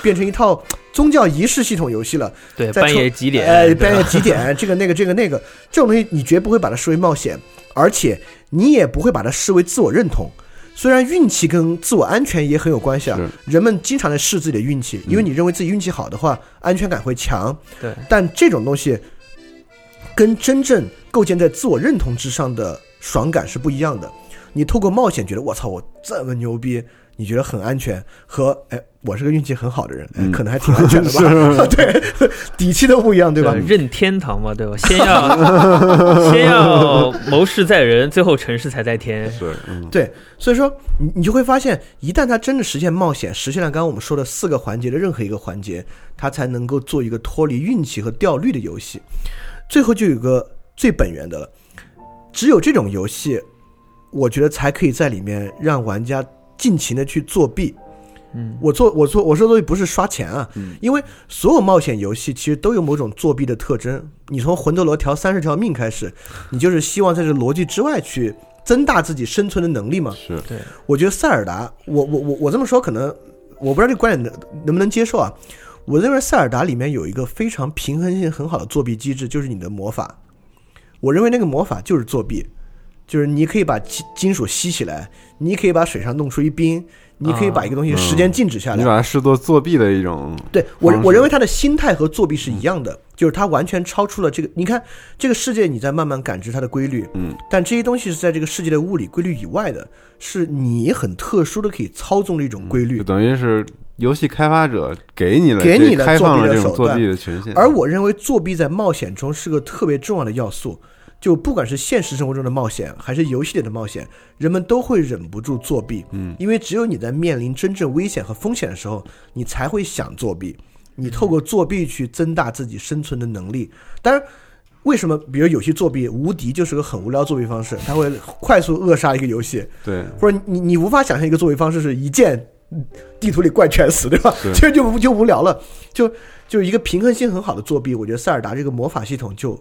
变成一套宗教仪式系统游戏了，对，半夜几点？哎，半夜几点？*laughs* 这个那个这个那个，这种东西你绝不会把它视为冒险，而且你也不会把它视为自我认同。虽然运气跟自我安全也很有关系啊，人们经常在试自己的运气，因为你认为自己运气好的话，安全感会强。对，但这种东西跟真正构建在自我认同之上的爽感是不一样的。你透过冒险觉得我操，我这么牛逼。你觉得很安全，和哎，我是个运气很好的人，哎，可能还挺安全的吧？*laughs* *laughs* 对，底气都不一样，对吧？任天堂嘛，对吧？先要先要谋事在人，最后成事才在天。对，对，所以说你你就会发现，一旦他真的实现冒险，实现了刚刚我们说的四个环节的任何一个环节，他才能够做一个脱离运气和掉率的游戏。最后就有个最本源的了，只有这种游戏，我觉得才可以在里面让玩家。尽情的去作弊，嗯，我做我做我说的东西不是刷钱啊，嗯，因为所有冒险游戏其实都有某种作弊的特征。你从魂斗罗调三十条命开始，你就是希望在这逻辑之外去增大自己生存的能力嘛。是对，我觉得塞尔达，我我我我这么说可能我不知道这个观点能能不能接受啊。我认为塞尔达里面有一个非常平衡性很好的作弊机制，就是你的魔法。我认为那个魔法就是作弊。就是你可以把金金属吸起来，你可以把水上弄出一冰，你可以把一个东西时间静止下来，你把它视作作弊的一种。对我，我认为他的心态和作弊是一样的，就是他完全超出了这个。你看这个世界，你在慢慢感知它的规律，嗯，但这些东西是在这个世界的物理规律以外的，是你很特殊的可以操纵的一种规律，就等于是游戏开发者给你了给你了开放了这种作弊的权限。而我认为作弊在冒险中是个特别重要的要素。就不管是现实生活中的冒险，还是游戏里的冒险，人们都会忍不住作弊。嗯，因为只有你在面临真正危险和风险的时候，你才会想作弊。你透过作弊去增大自己生存的能力。当然，为什么比如有些作弊，无敌就是个很无聊作弊方式，它会快速扼杀一个游戏。对，或者你你无法想象一个作弊方式是一键地图里怪全死，对吧？这 *laughs* 就就无聊了。就就一个平衡性很好的作弊，我觉得塞尔达这个魔法系统就。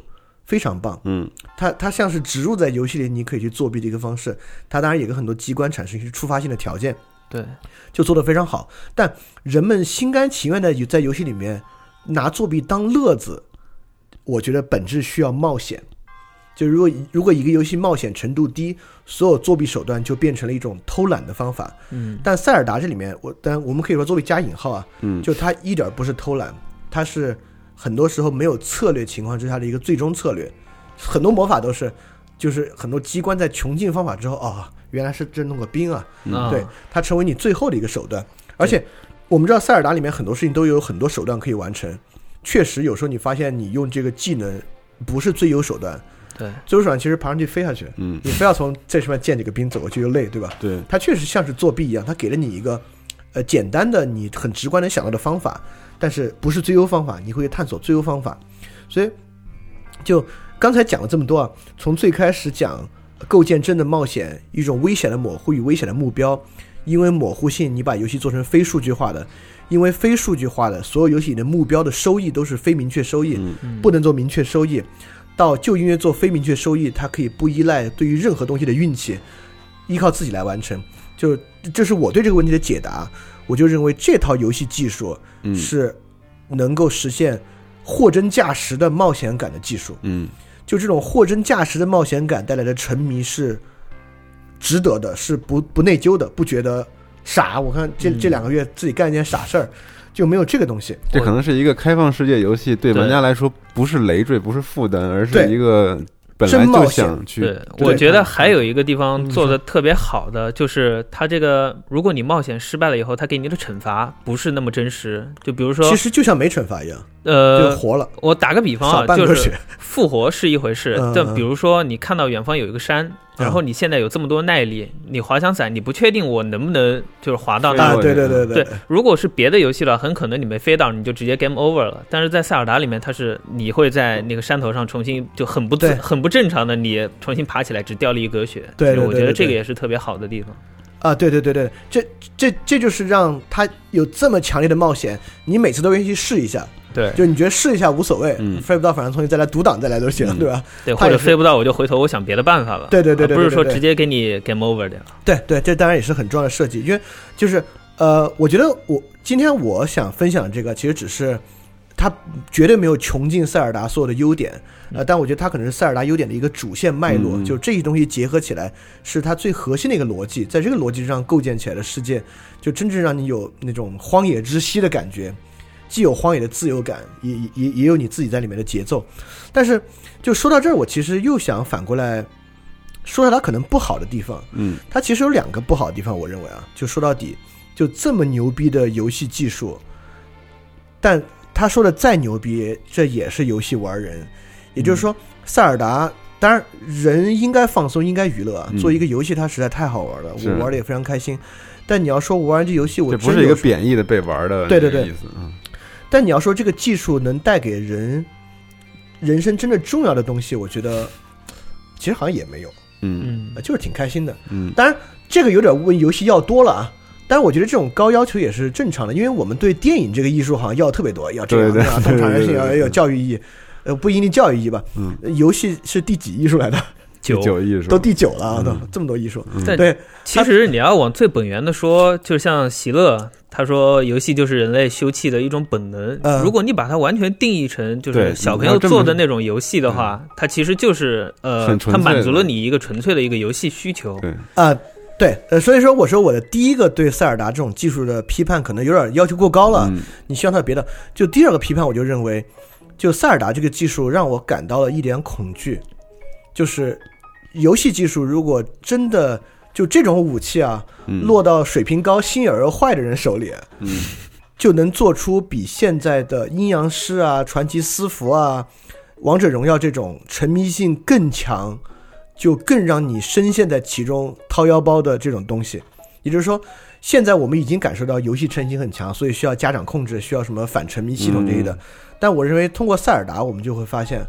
非常棒，嗯，它它像是植入在游戏里，你可以去作弊的一个方式。它当然也跟很多机关产生一些触发性的条件，对，就做得非常好。但人们心甘情愿的在游戏里面拿作弊当乐子，我觉得本质需要冒险。就如果如果一个游戏冒险程度低，所有作弊手段就变成了一种偷懒的方法。嗯，但塞尔达这里面，我但我们可以说作弊加引号啊，嗯，就它一点不是偷懒，它是很多时候没有策略情况之下的一个最终策略。很多魔法都是，就是很多机关在穷尽方法之后，哦，原来是这弄个兵啊，嗯。对，它成为你最后的一个手段。而且我们知道塞尔达里面很多事情都有很多手段可以完成，确实有时候你发现你用这个技能不是最优手段。对，最优手段其实爬上去飞下去，嗯，你非要从这上面建几个兵走过去又累，对吧？对，它确实像是作弊一样，它给了你一个呃简单的你很直观能想到的方法，但是不是最优方法，你会探索最优方法。所以就刚才讲了这么多啊，从最开始讲构建真的冒险，一种危险的模糊与危险的目标，因为模糊性，你把游戏做成非数据化的。因为非数据化的所有游戏里的目标的收益都是非明确收益，不能做明确收益。到就因为做非明确收益，它可以不依赖对于任何东西的运气，依靠自己来完成。就这是我对这个问题的解答。我就认为这套游戏技术是能够实现货真价实的冒险感的技术。嗯，就这种货真价实的冒险感带来的沉迷是值得的，是不不内疚的，不觉得傻。我看这这两个月自己干一件傻事儿。就没有这个东西，这可能是一个开放世界游戏，对玩家来说不是累赘，不是负担，而是一个本来就想去。对，我觉得还有一个地方做的特别好的，就是它这个，如果你冒险失败了以后，它给你的惩罚不是那么真实。就比如说，其实就像没惩罚一样，呃，就活了。我打个比方啊，就是复活是一回事，但比如说你看到远方有一个山。然后你现在有这么多耐力，你滑翔伞，你不确定我能不能就是滑到那？对对对对。对，如果是别的游戏了，很可能你没飞到，你就直接 game over 了。但是在塞尔达里面，它是你会在那个山头上重新就很不自很不正常的，你重新爬起来只掉了一格血。对，我觉得这个也是特别好的地方。啊，对对对对，这这这就是让他有这么强烈的冒险，你每次都愿意去试一下。对，就你觉得试一下无所谓，嗯飞不到反正重新再来独挡再来都行，对吧？对，或者飞不到我就回头我想别的办法了。对对对对，不是说直接给你 game over 掉。对对，这当然也是很重要的设计，因为就是呃，我觉得我今天我想分享这个，其实只是它绝对没有穷尽塞尔达所有的优点，呃，但我觉得它可能是塞尔达优点的一个主线脉络，就这些东西结合起来是它最核心的一个逻辑，在这个逻辑上构建起来的世界，就真正让你有那种荒野之息的感觉。既有荒野的自由感，也也也有你自己在里面的节奏，但是就说到这儿，我其实又想反过来说说它可能不好的地方。嗯，它其实有两个不好的地方，我认为啊，就说到底，就这么牛逼的游戏技术，但他说的再牛逼，这也是游戏玩人。也就是说，塞尔达，当然人应该放松，应该娱乐啊。做一个游戏，它实在太好玩了，我玩的也非常开心。但你要说我玩这游戏，我这不是一个贬义的被玩的对对对意思嗯。但你要说这个技术能带给人人生真正重要的东西，我觉得其实好像也没有，嗯，就是挺开心的，嗯。当然，这个有点问游戏要多了啊。但是我觉得这种高要求也是正常的，因为我们对电影这个艺术好像要特别多，要这样啊，通常人性要有教育意义，呃，不一定教育意义吧。嗯，游戏是第几艺术来的？九九艺术都第九了啊，都这么多艺术。嗯对，其实你要往最本源的说，就像席勒他说，游戏就是人类休憩的一种本能。嗯如果你把它完全定义成就是小朋友做的那种游戏的话，它其实就是呃，它满足了你一个纯粹的一个游戏需求。对啊。对，呃，所以说我说我的第一个对塞尔达这种技术的批判可能有点要求过高了，嗯、你希望它别的。就第二个批判，我就认为，就塞尔达这个技术让我感到了一点恐惧，就是游戏技术如果真的就这种武器啊，嗯、落到水平高、心眼儿坏的人手里，嗯，*laughs* 就能做出比现在的阴阳师啊、传奇私服啊、王者荣耀这种沉迷性更强。就更让你深陷在其中掏腰包的这种东西，也就是说，现在我们已经感受到游戏成瘾很强，所以需要家长控制，需要什么反沉迷系统这些的。嗯、但我认为，通过塞尔达，我们就会发现，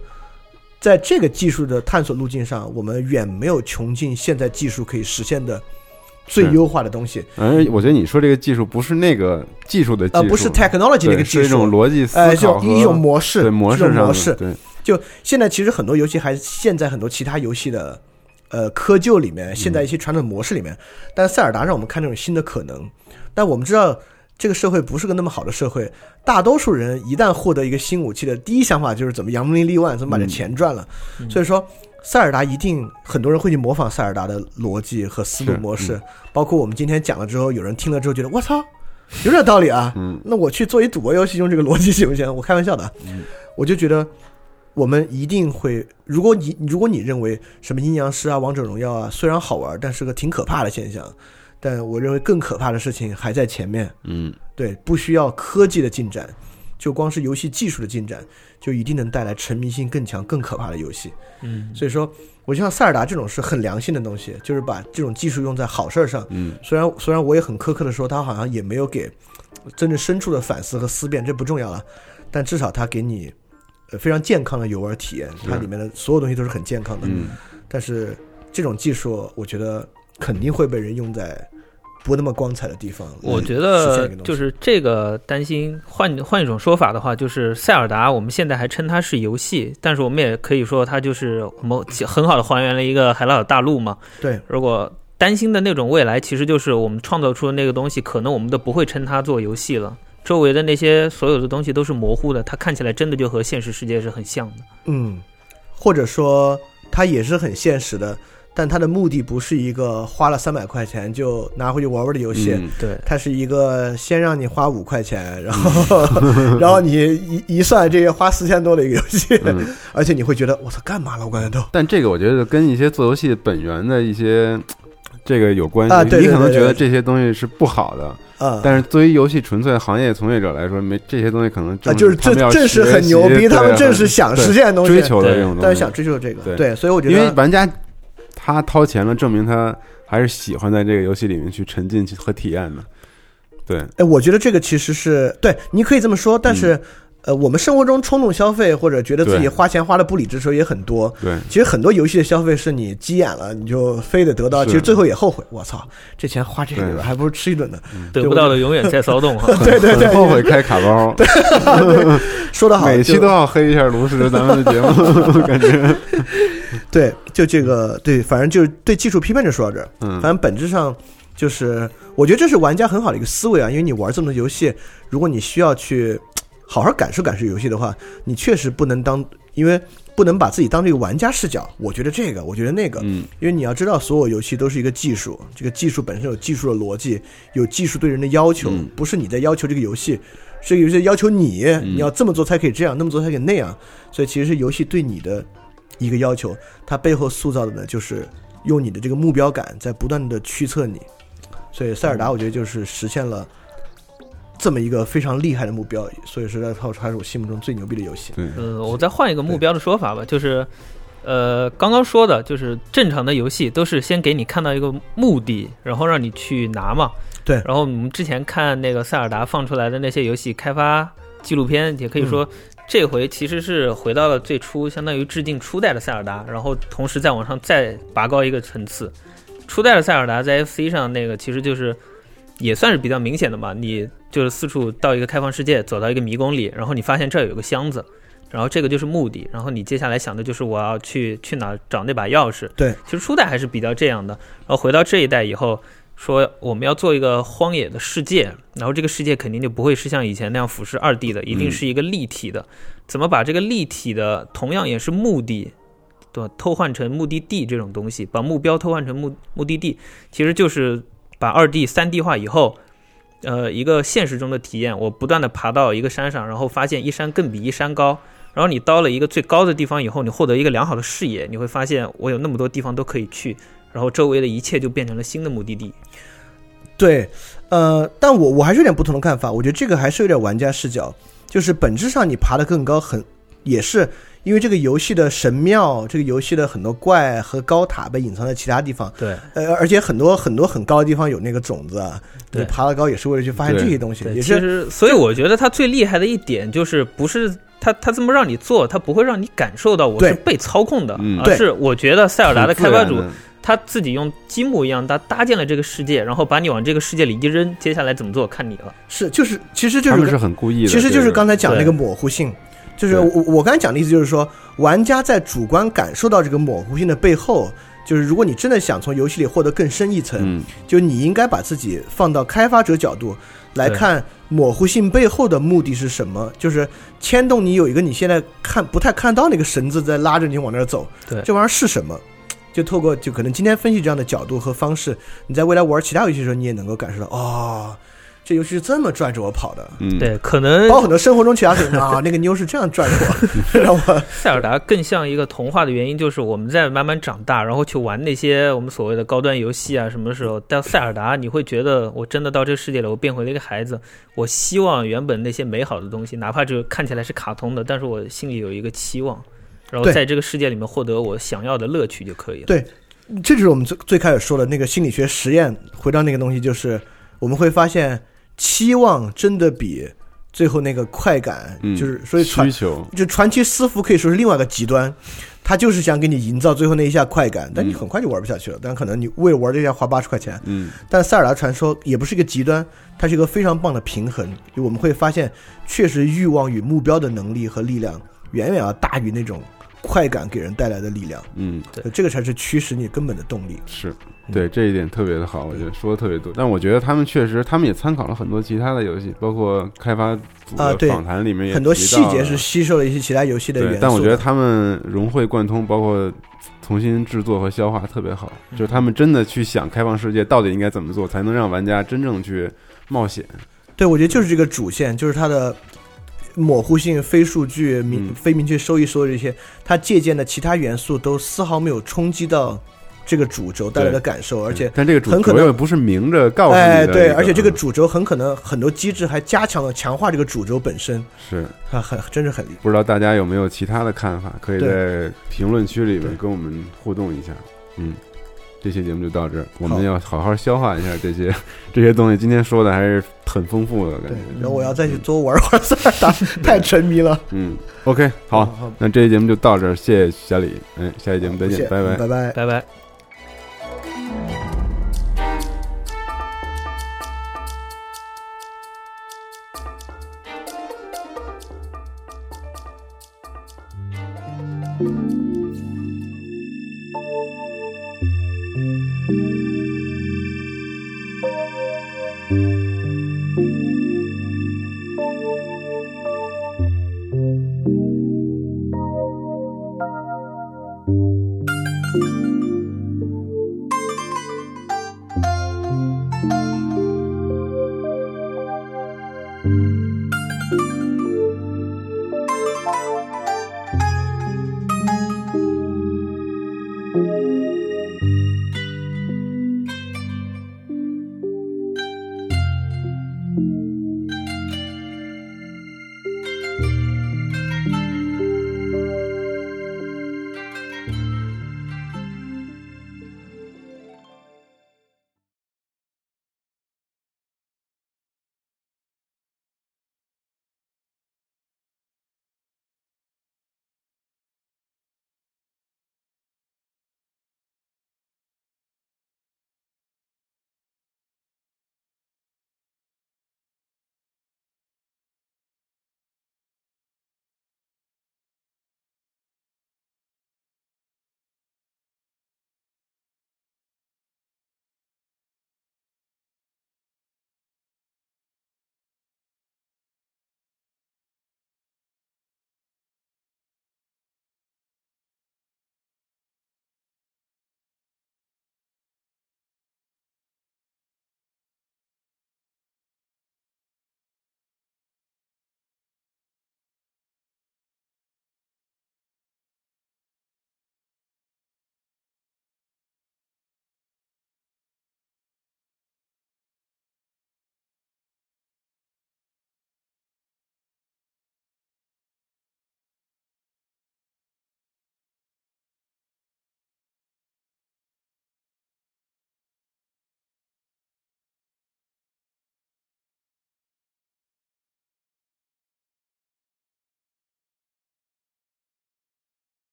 在这个技术的探索路径上，我们远没有穷尽现在技术可以实现的最优化的东西。嗯我觉得你说这个技术不是那个技术的技术，呃，不是 technology 那个技术，是一种逻辑思呃，考一种模式，对模式模式。对，就现在其实很多游戏还现在很多其他游戏的。呃窠臼里面，陷在一些传统模式里面。但塞尔达让我们看这种新的可能。但我们知道，这个社会不是个那么好的社会。大多数人一旦获得一个新武器的第一想法就是怎么扬名立万，怎么把这钱赚了。所以说，塞尔达一定很多人会去模仿塞尔达的逻辑和思路模式。包括我们今天讲了之后，有人听了之后觉得我操，有点道理啊。嗯，那我去做一赌博游戏用这个逻辑行不行？我开玩笑的。嗯，我就觉得。我们一定会，如果你如果你认为什么阴阳师啊、王者荣耀啊，虽然好玩，但是个挺可怕的现象，但我认为更可怕的事情还在前面。嗯，对，不需要科技的进展，就光是游戏技术的进展，就一定能带来沉迷性更强、更可怕的游戏。嗯，所以说，我就像塞尔达这种是很良心的东西，就是把这种技术用在好事儿上。嗯，虽然虽然我也很苛刻的说，他好像也没有给真正深处的反思和思辨，这不重要了，但至少他给你。非常健康的游玩体验，它里面的所有东西都是很健康的。嗯，但是这种技术，我觉得肯定会被人用在不那么光彩的地方。我觉得就是这个担心，换换一种说法的话，就是塞尔达，我们现在还称它是游戏，但是我们也可以说它就是我们很好的还原了一个海拉尔大陆嘛。对，如果担心的那种未来，其实就是我们创造出的那个东西，可能我们都不会称它做游戏了。周围的那些所有的东西都是模糊的，它看起来真的就和现实世界是很像的。嗯，或者说它也是很现实的，但它的目的不是一个花了三百块钱就拿回去玩玩的游戏。对，它是一个先让你花五块钱，然后 *laughs* 然后你一一算，这个花四千多的一个游戏，*laughs* 而且你会觉得我操，干嘛了？我感觉都。但这个我觉得跟一些做游戏本源的一些这个有关系。啊，你可能觉得这些东西是不好的。啊！但是作为游戏纯粹行业从业者来说，没这些东西可能啊，就是这正是很牛逼，他们正是想实现的东西，追求的这种东西，但是想追求这个，对，所以我觉得，因为玩家他掏钱了，证明他还是喜欢在这个游戏里面去沉浸和体验的。对，哎，我觉得这个其实是对，你可以这么说，但是。呃，我们生活中冲动消费或者觉得自己花钱花的不理智的时候也很多。对，其实很多游戏的消费是你急眼了，你就非得得到，其实最后也后悔。我操，这钱花这个还不如吃一顿呢。得不到的永远在骚动。*laughs* 对对对，*laughs* 后悔开卡包。*laughs* 说的好，每期都要黑一下炉石咱们的节目，感觉。对，就这个对，反正就是对技术批判就说到这儿。嗯，反正本质上就是，我觉得这是玩家很好的一个思维啊，因为你玩这么多游戏，如果你需要去。好好感受感受游戏的话，你确实不能当，因为不能把自己当这个玩家视角。我觉得这个，我觉得那个，嗯，因为你要知道，所有游戏都是一个技术，这个技术本身有技术的逻辑，有技术对人的要求，不是你在要求这个游戏，这个游戏要求你，你要这么做才可以这样，那么做才可以那样。所以其实是游戏对你的一个要求，它背后塑造的呢，就是用你的这个目标感在不断的驱策你。所以塞尔达，我觉得就是实现了。这么一个非常厉害的目标，所以说它还是我心目中最牛逼的游戏。嗯，我再换一个目标的说法吧，就是，呃，刚刚说的就是正常的游戏都是先给你看到一个目的，然后让你去拿嘛。对。然后我们之前看那个塞尔达放出来的那些游戏开发纪录片，也可以说这回其实是回到了最初，相当于致敬初代的塞尔达，然后同时再往上再拔高一个层次。初代的塞尔达在 FC 上那个其实就是也算是比较明显的嘛，你。就是四处到一个开放世界，走到一个迷宫里，然后你发现这儿有个箱子，然后这个就是目的，然后你接下来想的就是我要去去哪找那把钥匙。对，其实初代还是比较这样的，然后回到这一代以后，说我们要做一个荒野的世界，然后这个世界肯定就不会是像以前那样俯视二 D 的，一定是一个立体的。怎么把这个立体的，同样也是目的，对吧，偷换成目的地这种东西，把目标偷换成目目的地，其实就是把二 D 三 D 化以后。呃，一个现实中的体验，我不断的爬到一个山上，然后发现一山更比一山高，然后你到了一个最高的地方以后，你获得一个良好的视野，你会发现我有那么多地方都可以去，然后周围的一切就变成了新的目的地。对，呃，但我我还是有点不同的看法，我觉得这个还是有点玩家视角，就是本质上你爬得更高，很也是。因为这个游戏的神庙，这个游戏的很多怪和高塔被隐藏在其他地方。对，呃，而且很多很多很高的地方有那个种子，对，爬得高也是为了去发现这些东西。也是，所以我觉得它最厉害的一点就是，不是它它这么让你做，它不会让你感受到我是被操控的，而是我觉得塞尔达的开发主他自己用积木一样搭搭建了这个世界，然后把你往这个世界里一扔，接下来怎么做看你了。是，就是，其实就是他们是很故意的，其实就是刚才讲那个模糊性。就是我我刚才讲的意思，就是说，玩家在主观感受到这个模糊性的背后，就是如果你真的想从游戏里获得更深一层，嗯，就你应该把自己放到开发者角度来看模糊性背后的目的是什么，就是牵动你有一个你现在看不太看到那个绳子在拉着你往那儿走，对，这玩意儿是什么？就透过就可能今天分析这样的角度和方式，你在未来玩其他游戏的时候，你也能够感受到哦。这游戏是这么拽着我跑的，嗯，对，可能包括很多生活中其他事情啊，那个妞是这样拽着我，让我。塞尔达更像一个童话的原因，就是我们在慢慢长大，然后去玩那些我们所谓的高端游戏啊，什么时候到塞尔达，你会觉得我真的到这个世界了，我变回了一个孩子。我希望原本那些美好的东西，哪怕这看起来是卡通的，但是我心里有一个期望，然后在这个世界里面获得我想要的乐趣就可以了。对，这就是我们最最开始说的那个心理学实验，回到那个东西，就是我们会发现。期望真的比最后那个快感，就是所以传就传奇私服可以说是另外一个极端，他就是想给你营造最后那一下快感，但你很快就玩不下去了。但可能你为了玩这下花八十块钱，嗯，但塞尔达传说也不是一个极端，它是一个非常棒的平衡。就我们会发现，确实欲望与目标的能力和力量远远要大于那种快感给人带来的力量。嗯，对，这个才是驱使你根本的动力。是。对这一点特别的好，我觉得说的特别多。但我觉得他们确实，他们也参考了很多其他的游戏，包括开发组的访谈里面也很多细节是吸收了一些其他游戏的元素。但我觉得他们融会贯通，包括重新制作和消化特别好。就是他们真的去想开放世界到底应该怎么做，才能让玩家真正去冒险。对，我觉得就是这个主线，就是它的模糊性、非数据、明非明确收益所有这些，它借鉴的其他元素都丝毫没有冲击到。这个主轴带来的感受，而且但这个主轴又不是明着告诉你的，对，而且这个主轴很可能很多机制还加强了强化这个主轴本身，是啊，很真是很厉害。不知道大家有没有其他的看法？可以在评论区里面跟我们互动一下。嗯，这期节目就到这儿，我们要好好消化一下这些 *laughs* 这些东西。今天说的还是很丰富的感觉。然后我要再去多玩会儿塞尔达，*laughs* 太沉迷了。嗯，OK，好，那这期节目就到这儿，谢谢小李。嗯，下期节目再见，拜拜，拜拜，拜拜。